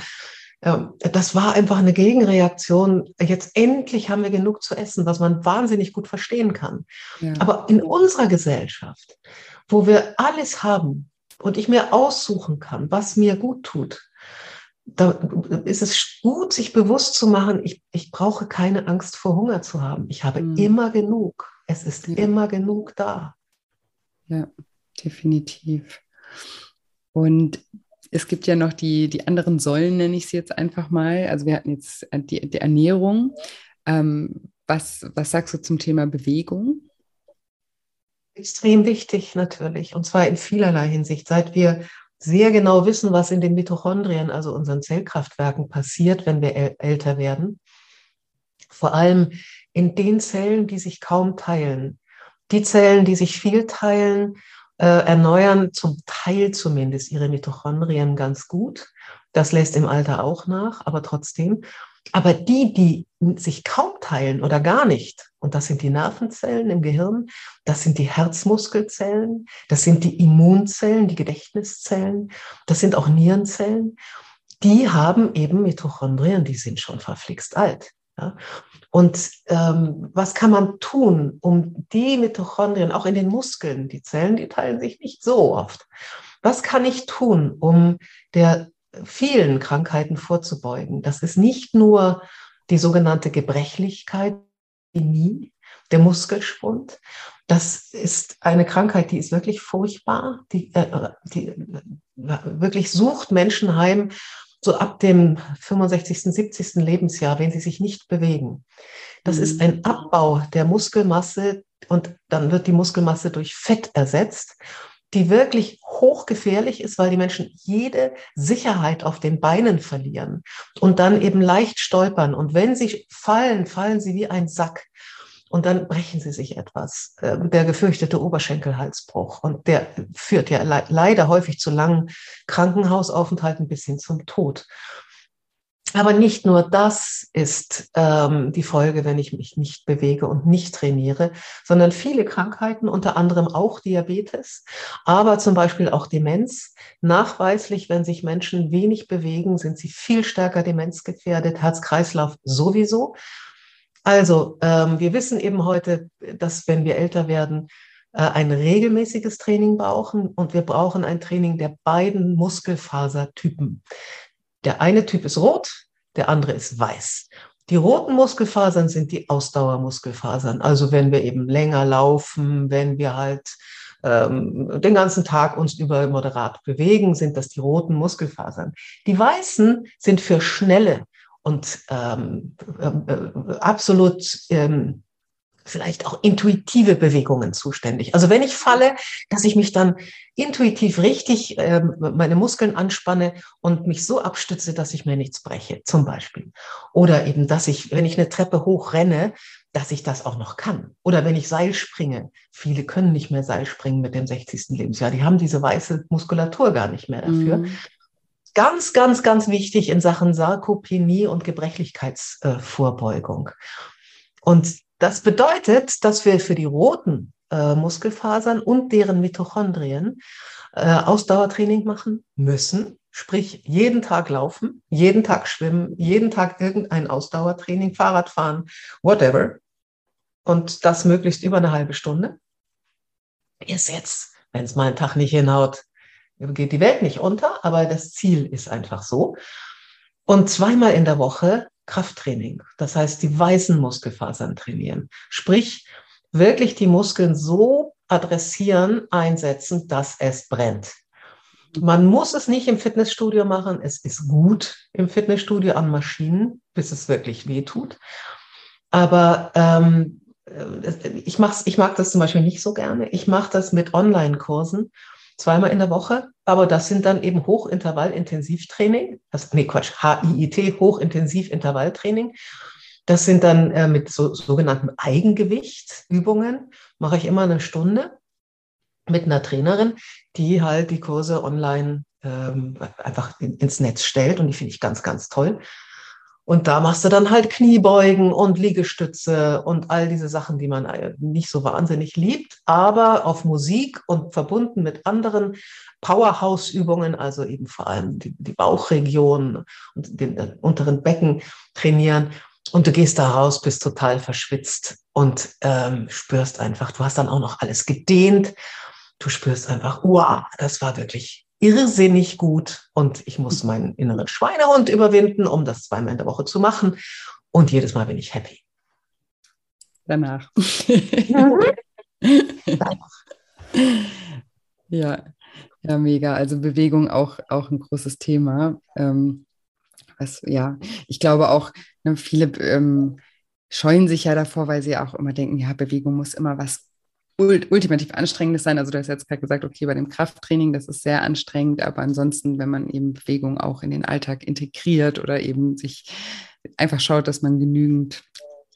Ähm, das war einfach eine Gegenreaktion. Jetzt endlich haben wir genug zu essen, was man wahnsinnig gut verstehen kann. Ja. Aber in unserer Gesellschaft, wo wir alles haben und ich mir aussuchen kann, was mir gut tut, da ist es gut, sich bewusst zu machen, ich, ich brauche keine Angst vor Hunger zu haben. Ich habe mhm. immer genug. Es ist ja. immer genug da. Ja, definitiv. Und es gibt ja noch die, die anderen Säulen, nenne ich sie jetzt einfach mal. Also wir hatten jetzt die, die Ernährung. Ähm, was, was sagst du zum Thema Bewegung? Extrem wichtig natürlich, und zwar in vielerlei Hinsicht. Seit wir sehr genau wissen, was in den Mitochondrien, also unseren Zellkraftwerken, passiert, wenn wir älter werden, vor allem in den Zellen, die sich kaum teilen. Die Zellen, die sich viel teilen, äh, erneuern zum Teil zumindest ihre Mitochondrien ganz gut. Das lässt im Alter auch nach, aber trotzdem. Aber die, die sich kaum teilen oder gar nicht, und das sind die Nervenzellen im Gehirn, das sind die Herzmuskelzellen, das sind die Immunzellen, die Gedächtniszellen, das sind auch Nierenzellen, die haben eben Mitochondrien, die sind schon verflixt alt. Ja? Und ähm, was kann man tun, um die Mitochondrien, auch in den Muskeln, die Zellen, die teilen sich nicht so oft. Was kann ich tun, um der vielen Krankheiten vorzubeugen? Das ist nicht nur die sogenannte Gebrechlichkeit, die der Muskelschwund. Das ist eine Krankheit, die ist wirklich furchtbar, die, äh, die äh, wirklich sucht Menschen heim, so ab dem 65., 70. Lebensjahr, wenn sie sich nicht bewegen. Das mhm. ist ein Abbau der Muskelmasse und dann wird die Muskelmasse durch Fett ersetzt, die wirklich hochgefährlich ist, weil die Menschen jede Sicherheit auf den Beinen verlieren und dann eben leicht stolpern. Und wenn sie fallen, fallen sie wie ein Sack und dann brechen sie sich etwas. Äh, der gefürchtete Oberschenkelhalsbruch. Und der führt ja le leider häufig zu langen Krankenhausaufenthalten bis hin zum Tod. Aber nicht nur das ist ähm, die Folge, wenn ich mich nicht bewege und nicht trainiere, sondern viele Krankheiten, unter anderem auch Diabetes, aber zum Beispiel auch Demenz. Nachweislich, wenn sich Menschen wenig bewegen, sind sie viel stärker demenzgefährdet, Herz-Kreislauf sowieso. Also, ähm, wir wissen eben heute, dass wenn wir älter werden, äh, ein regelmäßiges Training brauchen und wir brauchen ein Training der beiden Muskelfasertypen. Der eine Typ ist rot, der andere ist weiß. Die roten Muskelfasern sind die Ausdauermuskelfasern. Also wenn wir eben länger laufen, wenn wir halt ähm, den ganzen Tag uns über moderat bewegen, sind das die roten Muskelfasern. Die weißen sind für schnelle, und ähm, äh, absolut ähm, vielleicht auch intuitive Bewegungen zuständig. Also wenn ich falle, dass ich mich dann intuitiv richtig äh, meine Muskeln anspanne und mich so abstütze, dass ich mir nichts breche, zum Beispiel. Oder eben, dass ich, wenn ich eine Treppe hoch renne, dass ich das auch noch kann. Oder wenn ich Seil springe. Viele können nicht mehr Seil springen mit dem 60. Lebensjahr. Die haben diese weiße Muskulatur gar nicht mehr dafür. Mhm ganz, ganz, ganz wichtig in Sachen Sarkopenie und Gebrechlichkeitsvorbeugung. und das bedeutet, dass wir für die roten äh, Muskelfasern und deren Mitochondrien äh, Ausdauertraining machen müssen. Sprich, jeden Tag laufen, jeden Tag schwimmen, jeden Tag irgendein Ausdauertraining, Fahrradfahren, whatever. Und das möglichst über eine halbe Stunde. Ist jetzt, wenn es mal einen Tag nicht hinhaut, geht die Welt nicht unter, aber das Ziel ist einfach so. Und zweimal in der Woche Krafttraining. Das heißt, die weißen Muskelfasern trainieren. Sprich, wirklich die Muskeln so adressieren, einsetzen, dass es brennt. Man muss es nicht im Fitnessstudio machen. Es ist gut im Fitnessstudio an Maschinen, bis es wirklich weh tut. Aber ähm, äh, ich, mach's, ich mag das zum Beispiel nicht so gerne. Ich mache das mit Online-Kursen zweimal in der Woche, aber das sind dann eben Hochintervall-Intensivtraining. Das, nee, Quatsch, HIIT, Hochintensiv-Intervalltraining. Das sind dann äh, mit so, sogenannten Eigengewichtübungen, mache ich immer eine Stunde mit einer Trainerin, die halt die Kurse online ähm, einfach in, ins Netz stellt und die finde ich ganz, ganz toll. Und da machst du dann halt Kniebeugen und Liegestütze und all diese Sachen, die man äh, nicht so wahnsinnig liebt, aber auf Musik und verbunden mit anderen Powerhouse-Übungen, also eben vor allem die, die Bauchregion und den äh, unteren Becken trainieren. Und du gehst da raus, bist total verschwitzt und ähm, spürst einfach, du hast dann auch noch alles gedehnt. Du spürst einfach, wow, das war wirklich irrsinnig gut und ich muss meinen inneren Schweinehund überwinden, um das zweimal in der Woche zu machen. Und jedes Mal bin ich happy. Danach. ja, ja, mega. Also Bewegung auch, auch ein großes Thema. Ähm, was, ja, ich glaube auch, ne, viele ähm, scheuen sich ja davor, weil sie auch immer denken, ja, Bewegung muss immer was ultimativ anstrengendes sein. Also du hast jetzt gerade gesagt, okay, bei dem Krafttraining, das ist sehr anstrengend, aber ansonsten, wenn man eben Bewegung auch in den Alltag integriert oder eben sich einfach schaut, dass man genügend,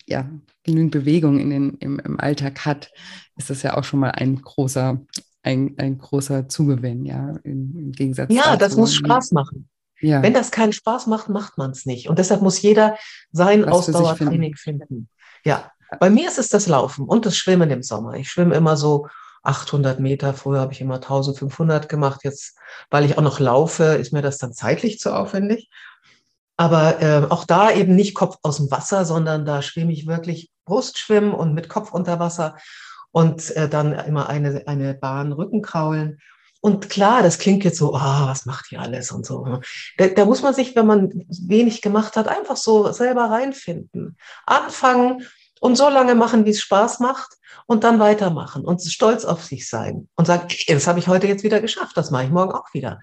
ja, genügend Bewegung in den, im, im Alltag hat, ist das ja auch schon mal ein großer, ein, ein großer Zugewinn, ja, im, im Gegensatz Ja, dazu, das muss Spaß machen. Ja. Wenn das keinen Spaß macht, macht man es nicht. Und deshalb muss jeder sein Was Ausdauertraining finden. finden. Ja, bei mir ist es das Laufen und das Schwimmen im Sommer. Ich schwimme immer so 800 Meter. Früher habe ich immer 1500 gemacht. Jetzt, weil ich auch noch laufe, ist mir das dann zeitlich zu aufwendig. Aber äh, auch da eben nicht Kopf aus dem Wasser, sondern da schwimme ich wirklich Brustschwimmen und mit Kopf unter Wasser und äh, dann immer eine, eine Bahn Rückenkraulen. Und klar, das klingt jetzt so, ah, oh, was macht die alles und so. Da, da, muss man sich, wenn man wenig gemacht hat, einfach so selber reinfinden. Anfangen und so lange machen, wie es Spaß macht und dann weitermachen und stolz auf sich sein und sagen, das habe ich heute jetzt wieder geschafft, das mache ich morgen auch wieder.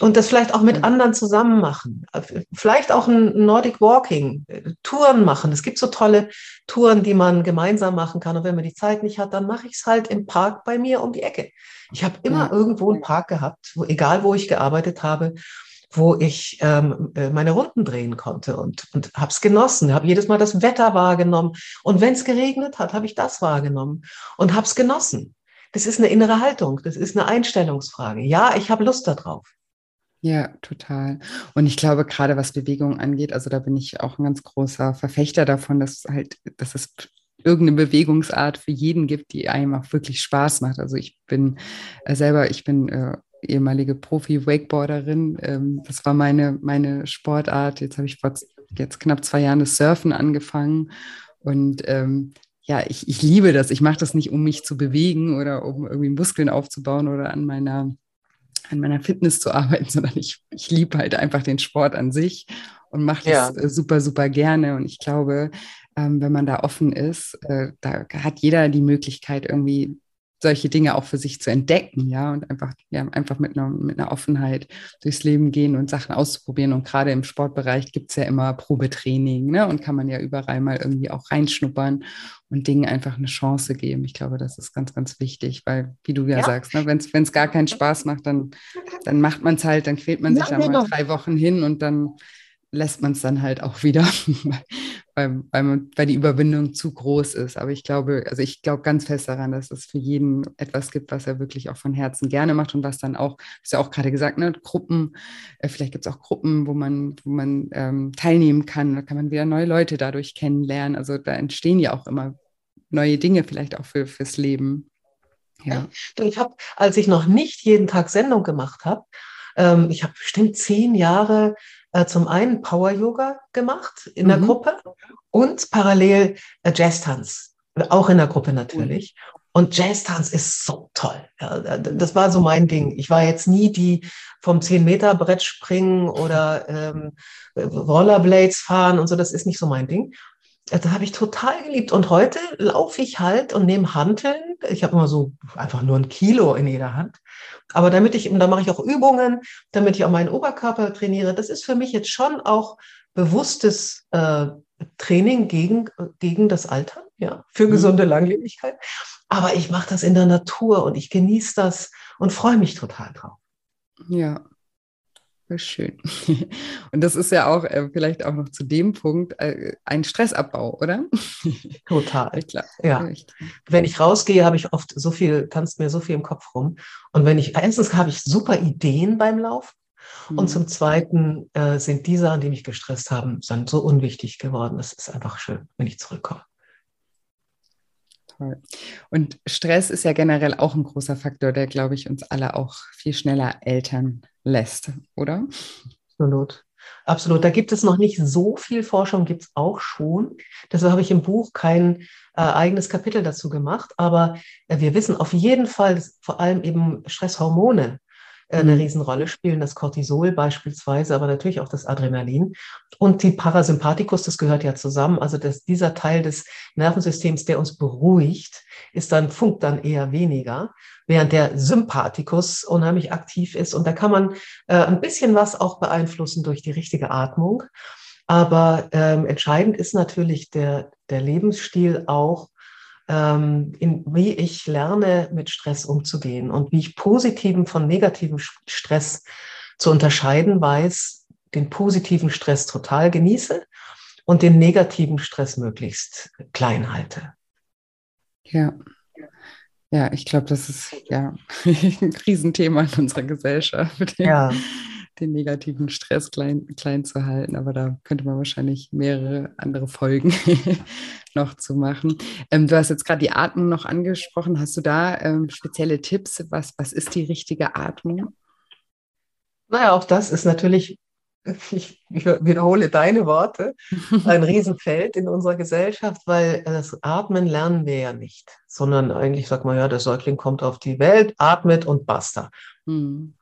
Und das vielleicht auch mit anderen zusammen machen. Vielleicht auch ein Nordic Walking, Touren machen. Es gibt so tolle Touren, die man gemeinsam machen kann. Und wenn man die Zeit nicht hat, dann mache ich es halt im Park bei mir um die Ecke. Ich habe immer irgendwo einen Park gehabt, wo, egal wo ich gearbeitet habe, wo ich ähm, äh, meine Runden drehen konnte und, und habe es genossen, habe jedes Mal das Wetter wahrgenommen. Und wenn es geregnet hat, habe ich das wahrgenommen und habe es genossen. Das ist eine innere Haltung, das ist eine Einstellungsfrage. Ja, ich habe Lust darauf. Ja, total. Und ich glaube, gerade was Bewegung angeht, also da bin ich auch ein ganz großer Verfechter davon, dass halt, dass es irgendeine Bewegungsart für jeden gibt, die einem auch wirklich Spaß macht. Also ich bin äh, selber, ich bin äh, ehemalige Profi-Wakeboarderin. Ähm, das war meine, meine Sportart. Jetzt habe ich vor jetzt knapp zwei Jahren das Surfen angefangen. Und ähm, ja, ich, ich liebe das. Ich mache das nicht, um mich zu bewegen oder um irgendwie Muskeln aufzubauen oder an meiner, an meiner Fitness zu arbeiten, sondern ich, ich liebe halt einfach den Sport an sich und mache das ja. Äh, super, super gerne. Und ich glaube, ähm, wenn man da offen ist, äh, da hat jeder die Möglichkeit, irgendwie solche Dinge auch für sich zu entdecken, ja, und einfach, ja, einfach mit einer, mit einer Offenheit durchs Leben gehen und Sachen auszuprobieren. Und gerade im Sportbereich gibt es ja immer Probetraining, ne? Und kann man ja überall mal irgendwie auch reinschnuppern und Dingen einfach eine Chance geben. Ich glaube, das ist ganz, ganz wichtig, weil, wie du ja, ja. sagst, ne, wenn es gar keinen Spaß macht, dann, dann macht man es halt, dann quält man sich ja, da mal drei Wochen hin und dann lässt man es dann halt auch wieder, weil, weil, man, weil die Überwindung zu groß ist. Aber ich glaube, also ich glaube ganz fest daran, dass es für jeden etwas gibt, was er wirklich auch von Herzen gerne macht und was dann auch, ist ja auch gerade gesagt, ne, Gruppen, äh, vielleicht gibt es auch Gruppen, wo man, wo man ähm, teilnehmen kann, da kann man wieder neue Leute dadurch kennenlernen. Also da entstehen ja auch immer neue Dinge vielleicht auch für, fürs Leben. Ja. Ich habe, als ich noch nicht jeden Tag Sendung gemacht habe, ähm, ich habe bestimmt zehn Jahre äh, zum einen Power Yoga gemacht in der mhm. Gruppe und parallel äh, Jazz-Tanz, auch in der Gruppe natürlich. Und Jazz-Tanz ist so toll. Ja, das war so mein Ding. Ich war jetzt nie die vom 10-Meter-Brett springen oder ähm, Rollerblades fahren und so. Das ist nicht so mein Ding. Das habe ich total geliebt. Und heute laufe ich halt und nehme Hanteln. Ich habe immer so einfach nur ein Kilo in jeder Hand. Aber damit ich, da mache ich auch Übungen, damit ich auch meinen Oberkörper trainiere. Das ist für mich jetzt schon auch bewusstes äh, Training gegen, gegen das Alter, ja, für mhm. gesunde Langlebigkeit. Aber ich mache das in der Natur und ich genieße das und freue mich total drauf. Ja, schön. Und das ist ja auch äh, vielleicht auch noch zu dem Punkt äh, ein Stressabbau, oder? Total. Ich glaub, ja. Ich wenn ich rausgehe, habe ich oft so viel, tanzt mir so viel im Kopf rum. Und wenn ich, erstens habe ich super Ideen beim Laufen. Mhm. Und zum Zweiten äh, sind die Sachen, die mich gestresst haben, dann so unwichtig geworden. Das ist einfach schön, wenn ich zurückkomme. Toll. Und Stress ist ja generell auch ein großer Faktor, der, glaube ich, uns alle auch viel schneller Eltern lässt, oder? Absolut. Absolut. Da gibt es noch nicht so viel Forschung, gibt es auch schon. Deshalb habe ich im Buch kein äh, eigenes Kapitel dazu gemacht. Aber äh, wir wissen auf jeden Fall, dass vor allem eben Stresshormone eine mhm. Riesenrolle spielen, das Cortisol beispielsweise, aber natürlich auch das Adrenalin. Und die Parasympathikus, das gehört ja zusammen. Also dass dieser Teil des Nervensystems, der uns beruhigt, ist dann, funkt dann eher weniger, während der Sympathikus unheimlich aktiv ist. Und da kann man äh, ein bisschen was auch beeinflussen durch die richtige Atmung. Aber ähm, entscheidend ist natürlich der, der Lebensstil auch, ähm, in, wie ich lerne, mit Stress umzugehen und wie ich positiven von negativen Stress zu unterscheiden weiß, den positiven Stress total genieße und den negativen Stress möglichst klein halte. Ja. Ja, ich glaube, das ist ja ein Riesenthema in unserer Gesellschaft. Ja den negativen Stress klein, klein zu halten. Aber da könnte man wahrscheinlich mehrere andere Folgen noch zu machen. Ähm, du hast jetzt gerade die Atmung noch angesprochen. Hast du da ähm, spezielle Tipps? Was, was ist die richtige Atmung? Naja, auch das ist natürlich, ich, wiederhole deine Worte, ein Riesenfeld in unserer Gesellschaft, weil das Atmen lernen wir ja nicht, sondern eigentlich sagt man ja, der Säugling kommt auf die Welt, atmet und basta. Hm.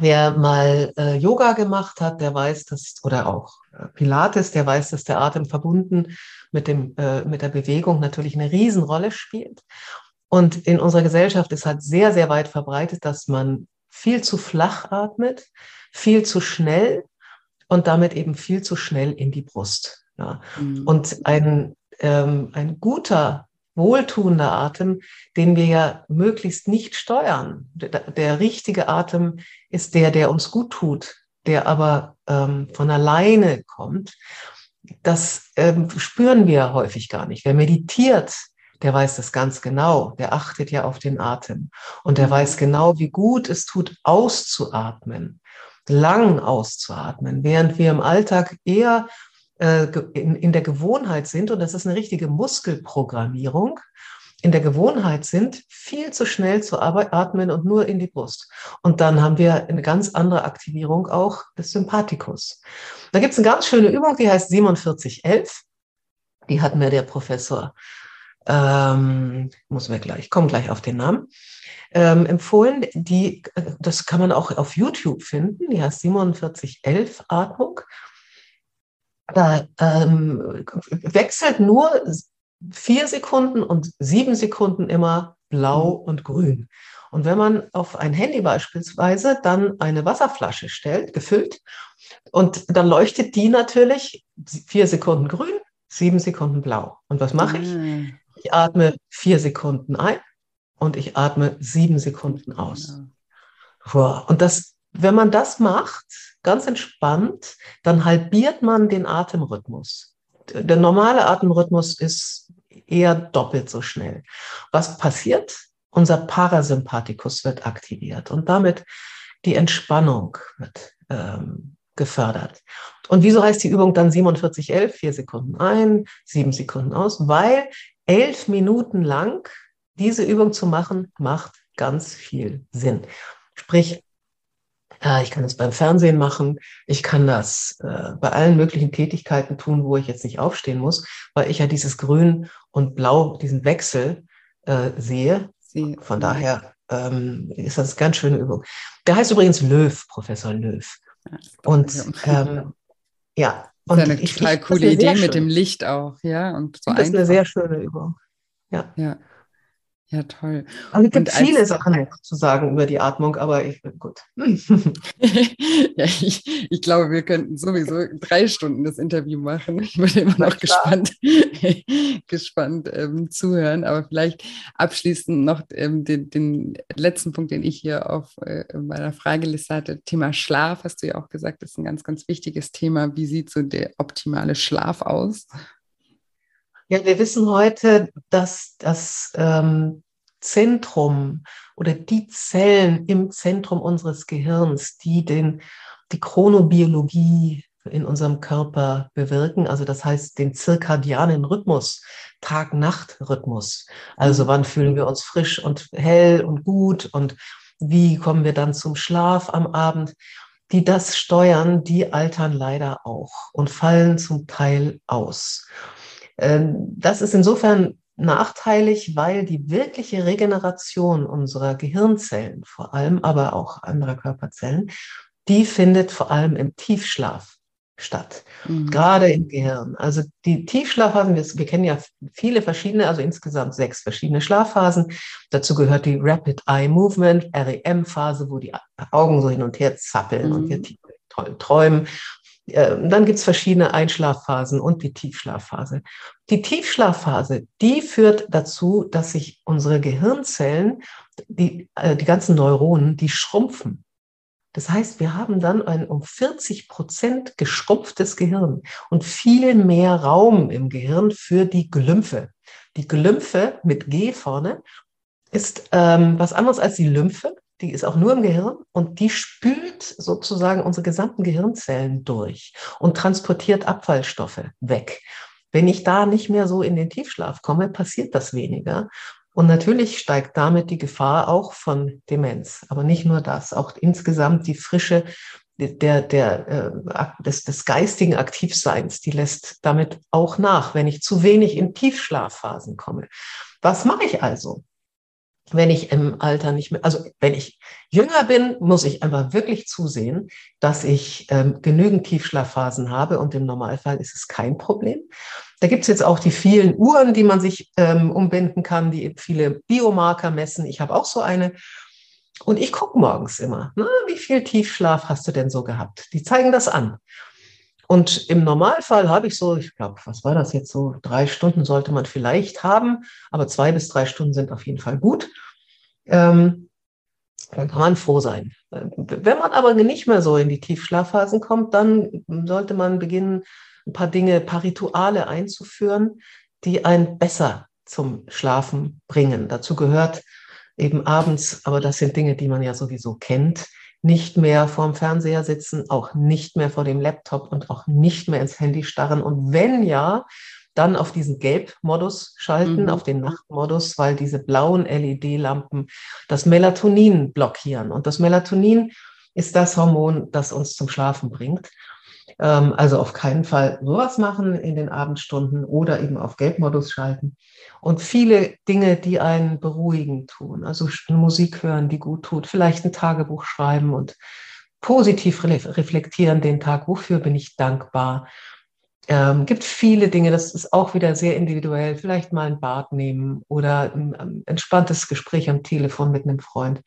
Wer mal äh, Yoga gemacht hat, der weiß, dass, oder auch äh, Pilates, der weiß, dass der Atem verbunden mit, dem, äh, mit der Bewegung natürlich eine Riesenrolle spielt. Und in unserer Gesellschaft ist halt sehr, sehr weit verbreitet, dass man viel zu flach atmet, viel zu schnell und damit eben viel zu schnell in die Brust. Ja. Mhm. Und ein, ähm, ein guter wohltuender Atem, den wir ja möglichst nicht steuern. Der, der richtige Atem ist der, der uns gut tut, der aber ähm, von alleine kommt. Das ähm, spüren wir häufig gar nicht. Wer meditiert, der weiß das ganz genau. Der achtet ja auf den Atem. Und der weiß genau, wie gut es tut, auszuatmen, lang auszuatmen, während wir im Alltag eher in, in der Gewohnheit sind, und das ist eine richtige Muskelprogrammierung, in der Gewohnheit sind, viel zu schnell zu atmen und nur in die Brust. Und dann haben wir eine ganz andere Aktivierung auch des Sympathikus. Da gibt es eine ganz schöne Übung, die heißt 4711. Die hat mir der Professor, ähm, muss mir gleich, kommen gleich auf den Namen, ähm, empfohlen. Die, äh, das kann man auch auf YouTube finden. Die heißt 4711 Atmung da ähm, wechselt nur vier Sekunden und sieben Sekunden immer blau mhm. und grün. Und wenn man auf ein Handy beispielsweise dann eine Wasserflasche stellt, gefüllt, und dann leuchtet die natürlich vier Sekunden grün, sieben Sekunden blau. Und was mache ich? Mhm. Ich atme vier Sekunden ein und ich atme sieben Sekunden aus. Und das, wenn man das macht, ganz entspannt, dann halbiert man den Atemrhythmus. Der normale Atemrhythmus ist eher doppelt so schnell. Was passiert? Unser Parasympathikus wird aktiviert und damit die Entspannung wird ähm, gefördert. Und wieso heißt die Übung dann 4711? Vier Sekunden ein, sieben Sekunden aus, weil elf Minuten lang diese Übung zu machen, macht ganz viel Sinn. Sprich, äh, ich kann das beim Fernsehen machen, ich kann das äh, bei allen möglichen Tätigkeiten tun, wo ich jetzt nicht aufstehen muss, weil ich ja dieses Grün und Blau, diesen Wechsel äh, sehe. Sie, Von daher ähm, ist das eine ganz schöne Übung. Der heißt übrigens Löw, Professor Löw. Und ähm, ja, und das ist eine ich, total ich, coole Idee mit dem Licht auch, ja. Und so das ist eine sehr schöne Übung. Ja. ja. Ja, toll. Also es gibt viele Sachen zu sagen über die Atmung, aber ich bin gut. ja, ich, ich, glaube, wir könnten sowieso drei Stunden das Interview machen. Ich würde immer noch gespannt, gespannt ähm, zuhören. Aber vielleicht abschließend noch ähm, den, den, letzten Punkt, den ich hier auf äh, meiner Frageliste hatte. Thema Schlaf, hast du ja auch gesagt, ist ein ganz, ganz wichtiges Thema. Wie sieht so der optimale Schlaf aus? Ja, wir wissen heute, dass das ähm, Zentrum oder die Zellen im Zentrum unseres Gehirns, die den, die Chronobiologie in unserem Körper bewirken, also das heißt den zirkadianen Rhythmus, Tag-Nacht-Rhythmus. Also wann fühlen wir uns frisch und hell und gut und wie kommen wir dann zum Schlaf am Abend? Die das steuern, die altern leider auch und fallen zum Teil aus. Ähm, das ist insofern nachteilig, weil die wirkliche Regeneration unserer Gehirnzellen, vor allem aber auch anderer Körperzellen, die findet vor allem im Tiefschlaf statt, mhm. gerade im Gehirn. Also die Tiefschlafphasen, wir, wir, kennen ja viele verschiedene, also insgesamt sechs verschiedene Schlafphasen. Dazu gehört die Rapid Eye Movement, REM-Phase, wo die Augen so hin und her zappeln mhm. und wir toll träumen. Ähm, dann gibt es verschiedene Einschlafphasen und die Tiefschlafphase. Die Tiefschlafphase, die führt dazu, dass sich unsere Gehirnzellen, die, äh, die ganzen Neuronen, die schrumpfen. Das heißt, wir haben dann ein um 40 Prozent geschrumpftes Gehirn und viel mehr Raum im Gehirn für die Glymphe. Die Glymphe mit G vorne ist ähm, was anderes als die Lymphe die ist auch nur im Gehirn und die spült sozusagen unsere gesamten Gehirnzellen durch und transportiert Abfallstoffe weg. Wenn ich da nicht mehr so in den Tiefschlaf komme, passiert das weniger. Und natürlich steigt damit die Gefahr auch von Demenz. Aber nicht nur das, auch insgesamt die Frische der, der, äh, des, des geistigen Aktivseins, die lässt damit auch nach, wenn ich zu wenig in Tiefschlafphasen komme. Was mache ich also? Wenn ich im Alter nicht mehr, also wenn ich jünger bin, muss ich einfach wirklich zusehen, dass ich ähm, genügend Tiefschlafphasen habe und im Normalfall ist es kein Problem. Da gibt es jetzt auch die vielen Uhren, die man sich ähm, umbinden kann, die viele Biomarker messen. Ich habe auch so eine. Und ich gucke morgens immer, na, wie viel Tiefschlaf hast du denn so gehabt? Die zeigen das an. Und im Normalfall habe ich so, ich glaube, was war das jetzt so? Drei Stunden sollte man vielleicht haben, aber zwei bis drei Stunden sind auf jeden Fall gut. Ähm, dann kann man froh sein. Wenn man aber nicht mehr so in die Tiefschlafphasen kommt, dann sollte man beginnen, ein paar Dinge, ein paar Rituale einzuführen, die einen besser zum Schlafen bringen. Dazu gehört eben abends, aber das sind Dinge, die man ja sowieso kennt, nicht mehr vorm Fernseher sitzen, auch nicht mehr vor dem Laptop und auch nicht mehr ins Handy starren. Und wenn ja, dann auf diesen Gelb-Modus schalten, mhm. auf den Nachtmodus, weil diese blauen LED-Lampen das Melatonin blockieren. Und das Melatonin ist das Hormon, das uns zum Schlafen bringt. Ähm, also auf keinen Fall sowas machen in den Abendstunden oder eben auf Gelbmodus schalten. Und viele Dinge, die einen beruhigen tun. Also Musik hören, die gut tut. Vielleicht ein Tagebuch schreiben und positiv reflektieren den Tag. Wofür bin ich dankbar? Ähm, gibt viele Dinge, das ist auch wieder sehr individuell. Vielleicht mal ein Bad nehmen oder ein, entspanntes Gespräch am Telefon mit einem Freund.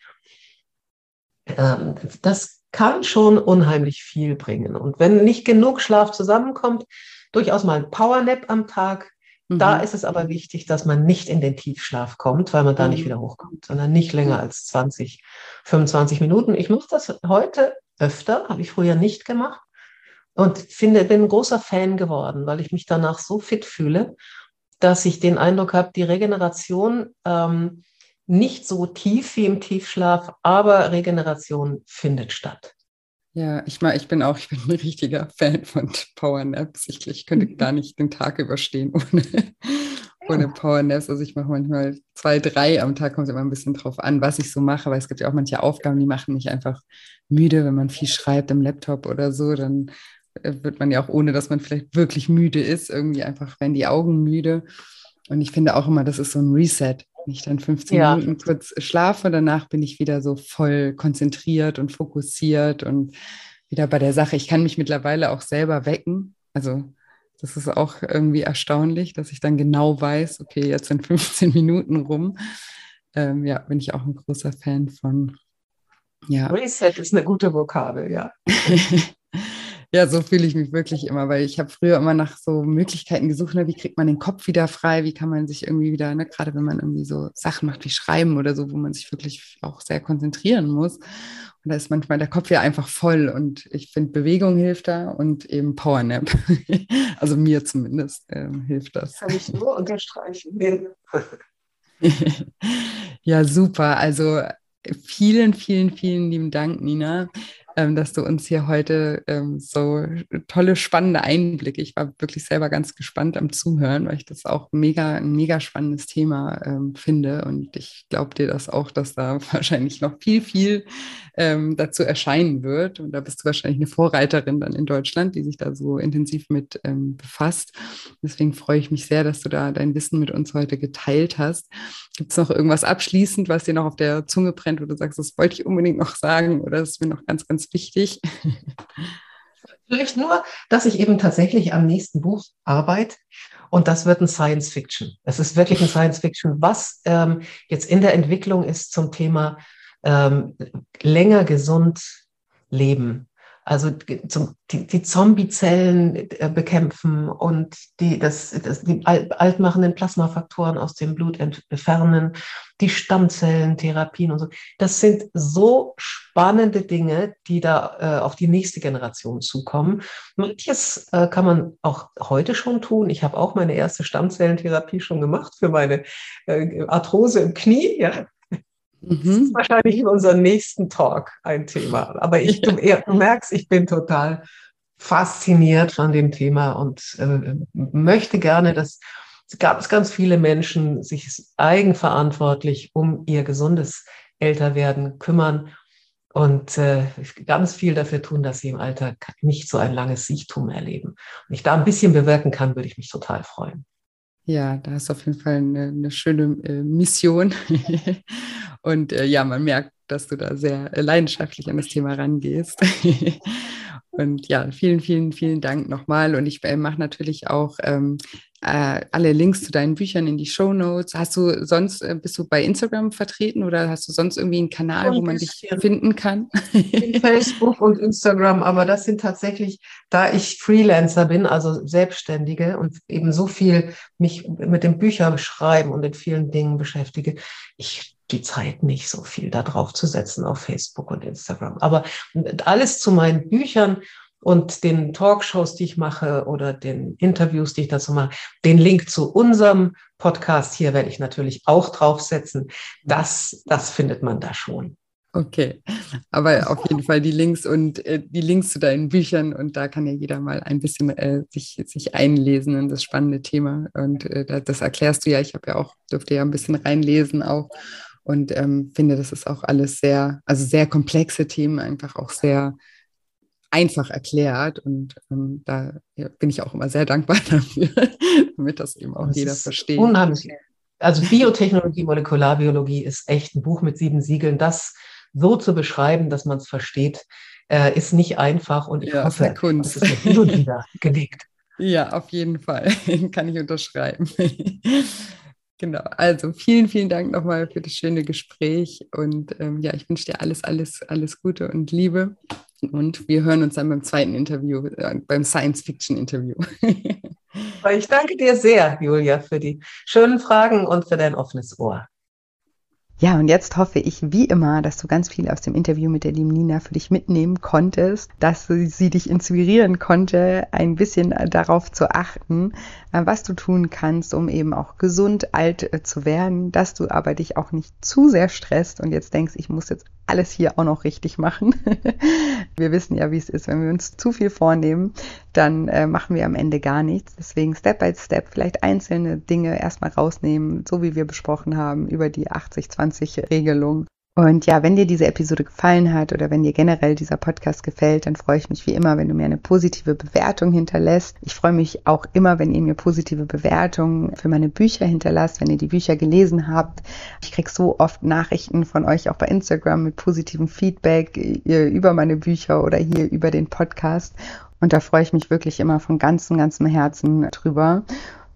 Ähm, das kann schon unheimlich viel bringen. Und wenn nicht genug Schlaf zusammenkommt, durchaus mal ein Powernap am Tag. Mhm. Da ist es aber wichtig, dass man nicht in den Tiefschlaf kommt, weil man da mhm. nicht wieder hochkommt, sondern nicht länger als 20, 25 Minuten. Ich mache das heute öfter, habe ich früher nicht gemacht und finde, bin ein großer Fan geworden, weil ich mich danach so fit fühle, dass ich den Eindruck habe, die Regeneration ähm, nicht so tief wie im Tiefschlaf, aber Regeneration findet statt. Ja, ich meine, ich bin auch, ich bin ein richtiger Fan von Power Naps. Ich, ich könnte gar nicht den Tag überstehen ohne. ohne Powernaps. Also ich mache manchmal zwei, drei am Tag, kommt immer ein bisschen drauf an, was ich so mache, weil es gibt ja auch manche Aufgaben, die machen mich einfach müde, wenn man viel schreibt im Laptop oder so, dann äh, wird man ja auch, ohne dass man vielleicht wirklich müde ist, irgendwie einfach werden die Augen müde. Und ich finde auch immer, das ist so ein Reset. Wenn ich dann 15 ja. Minuten kurz schlafe, danach bin ich wieder so voll konzentriert und fokussiert und wieder bei der Sache. Ich kann mich mittlerweile auch selber wecken. Also das ist auch irgendwie erstaunlich, dass ich dann genau weiß, okay, jetzt sind 15 Minuten rum. Ähm, ja, bin ich auch ein großer Fan von. Ja. Reset ist eine gute Vokabel, ja. ja, so fühle ich mich wirklich immer, weil ich habe früher immer nach so Möglichkeiten gesucht, ne, wie kriegt man den Kopf wieder frei, wie kann man sich irgendwie wieder, ne, gerade wenn man irgendwie so Sachen macht wie Schreiben oder so, wo man sich wirklich auch sehr konzentrieren muss. Und da ist manchmal der Kopf ja einfach voll und ich finde, Bewegung hilft da und eben Powernap. also mir zumindest ähm, hilft das. Kann ich nur unterstreichen. ja, super. Also vielen, vielen, vielen lieben Dank, Nina dass du uns hier heute ähm, so tolle, spannende Einblicke. Ich war wirklich selber ganz gespannt am Zuhören, weil ich das auch mega, ein mega spannendes Thema ähm, finde. Und ich glaube dir das auch, dass da wahrscheinlich noch viel, viel ähm, dazu erscheinen wird. Und da bist du wahrscheinlich eine Vorreiterin dann in Deutschland, die sich da so intensiv mit ähm, befasst. Deswegen freue ich mich sehr, dass du da dein Wissen mit uns heute geteilt hast. Gibt es noch irgendwas abschließend, was dir noch auf der Zunge brennt, wo du sagst, das wollte ich unbedingt noch sagen oder das ist mir noch ganz, ganz wichtig? Vielleicht nur, dass ich eben tatsächlich am nächsten Buch arbeite und das wird ein Science Fiction. Es ist wirklich ein Science Fiction, was ähm, jetzt in der Entwicklung ist zum Thema ähm, länger gesund leben also zum, die, die Zombiezellen äh, bekämpfen und die, das, das, die altmachenden Plasmafaktoren aus dem Blut entfernen, die Stammzellentherapien und so. Das sind so spannende Dinge, die da äh, auf die nächste Generation zukommen. Manches äh, kann man auch heute schon tun. Ich habe auch meine erste Stammzellentherapie schon gemacht für meine äh, Arthrose im Knie. Ja. Mhm. Das ist wahrscheinlich in unserem nächsten Talk ein Thema. Aber ich, du, du merkst, ich bin total fasziniert von dem Thema und äh, möchte gerne, dass gab ganz viele Menschen sich eigenverantwortlich um ihr gesundes Älterwerden kümmern und äh, ganz viel dafür tun, dass sie im Alter nicht so ein langes Siechtum erleben. Und ich da ein bisschen bewirken kann, würde ich mich total freuen. Ja, da ist auf jeden Fall eine, eine schöne äh, Mission. Und äh, ja, man merkt, dass du da sehr äh, leidenschaftlich an das Thema rangehst. und ja, vielen, vielen, vielen Dank nochmal. Und ich äh, mache natürlich auch ähm, äh, alle Links zu deinen Büchern in die Show Notes. Hast du sonst, äh, bist du bei Instagram vertreten oder hast du sonst irgendwie einen Kanal, wo man dich finden kann? In Facebook und Instagram, aber das sind tatsächlich, da ich Freelancer bin, also Selbstständige und eben so viel mich mit den Büchern schreiben und in vielen Dingen beschäftige, ich die Zeit nicht so viel da drauf zu setzen auf Facebook und Instagram. Aber alles zu meinen Büchern und den Talkshows, die ich mache oder den Interviews, die ich dazu mache, den Link zu unserem Podcast hier werde ich natürlich auch draufsetzen. Das, das findet man da schon. Okay, aber auf jeden Fall die Links und äh, die Links zu deinen Büchern und da kann ja jeder mal ein bisschen äh, sich, sich einlesen in das spannende Thema und äh, das erklärst du ja. Ich habe ja auch, dürfte ja ein bisschen reinlesen auch und ähm, finde, das ist auch alles sehr, also sehr komplexe Themen, einfach auch sehr einfach erklärt. Und ähm, da bin ich auch immer sehr dankbar dafür, damit das eben auch das jeder versteht. Unheimlich. Also Biotechnologie, Molekularbiologie ist echt ein Buch mit sieben Siegeln. Das so zu beschreiben, dass man es versteht, äh, ist nicht einfach. Und ich ja, hoffe, Kunst. das ist mir wieder gelegt. Ja, auf jeden Fall. Kann ich unterschreiben. Genau, also vielen, vielen Dank nochmal für das schöne Gespräch und ähm, ja, ich wünsche dir alles, alles, alles Gute und Liebe und wir hören uns dann beim zweiten Interview, äh, beim Science-Fiction-Interview. ich danke dir sehr, Julia, für die schönen Fragen und für dein offenes Ohr. Ja, und jetzt hoffe ich wie immer, dass du ganz viel aus dem Interview mit der lieben Nina für dich mitnehmen konntest, dass sie dich inspirieren konnte, ein bisschen darauf zu achten, äh, was du tun kannst, um eben auch gesund alt äh, zu werden, dass du aber dich auch nicht zu sehr stresst und jetzt denkst, ich muss jetzt alles hier auch noch richtig machen. wir wissen ja, wie es ist. Wenn wir uns zu viel vornehmen, dann äh, machen wir am Ende gar nichts. Deswegen Step by Step vielleicht einzelne Dinge erstmal rausnehmen, so wie wir besprochen haben, über die 80-20-Regelung und ja, wenn dir diese Episode gefallen hat oder wenn dir generell dieser Podcast gefällt, dann freue ich mich wie immer, wenn du mir eine positive Bewertung hinterlässt. Ich freue mich auch immer, wenn ihr mir positive Bewertungen für meine Bücher hinterlasst, wenn ihr die Bücher gelesen habt. Ich kriege so oft Nachrichten von euch auch bei Instagram mit positivem Feedback über meine Bücher oder hier über den Podcast. Und da freue ich mich wirklich immer von ganzem, ganzem Herzen drüber.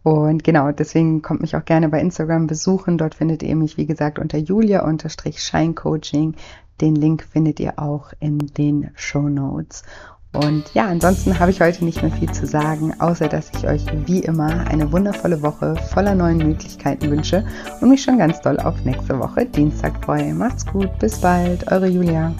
Und genau, deswegen kommt mich auch gerne bei Instagram besuchen. Dort findet ihr mich, wie gesagt, unter julia-scheincoaching. Den Link findet ihr auch in den Show Notes. Und ja, ansonsten habe ich heute nicht mehr viel zu sagen, außer dass ich euch wie immer eine wundervolle Woche voller neuen Möglichkeiten wünsche und mich schon ganz doll auf nächste Woche Dienstag freue. Macht's gut, bis bald, eure Julia.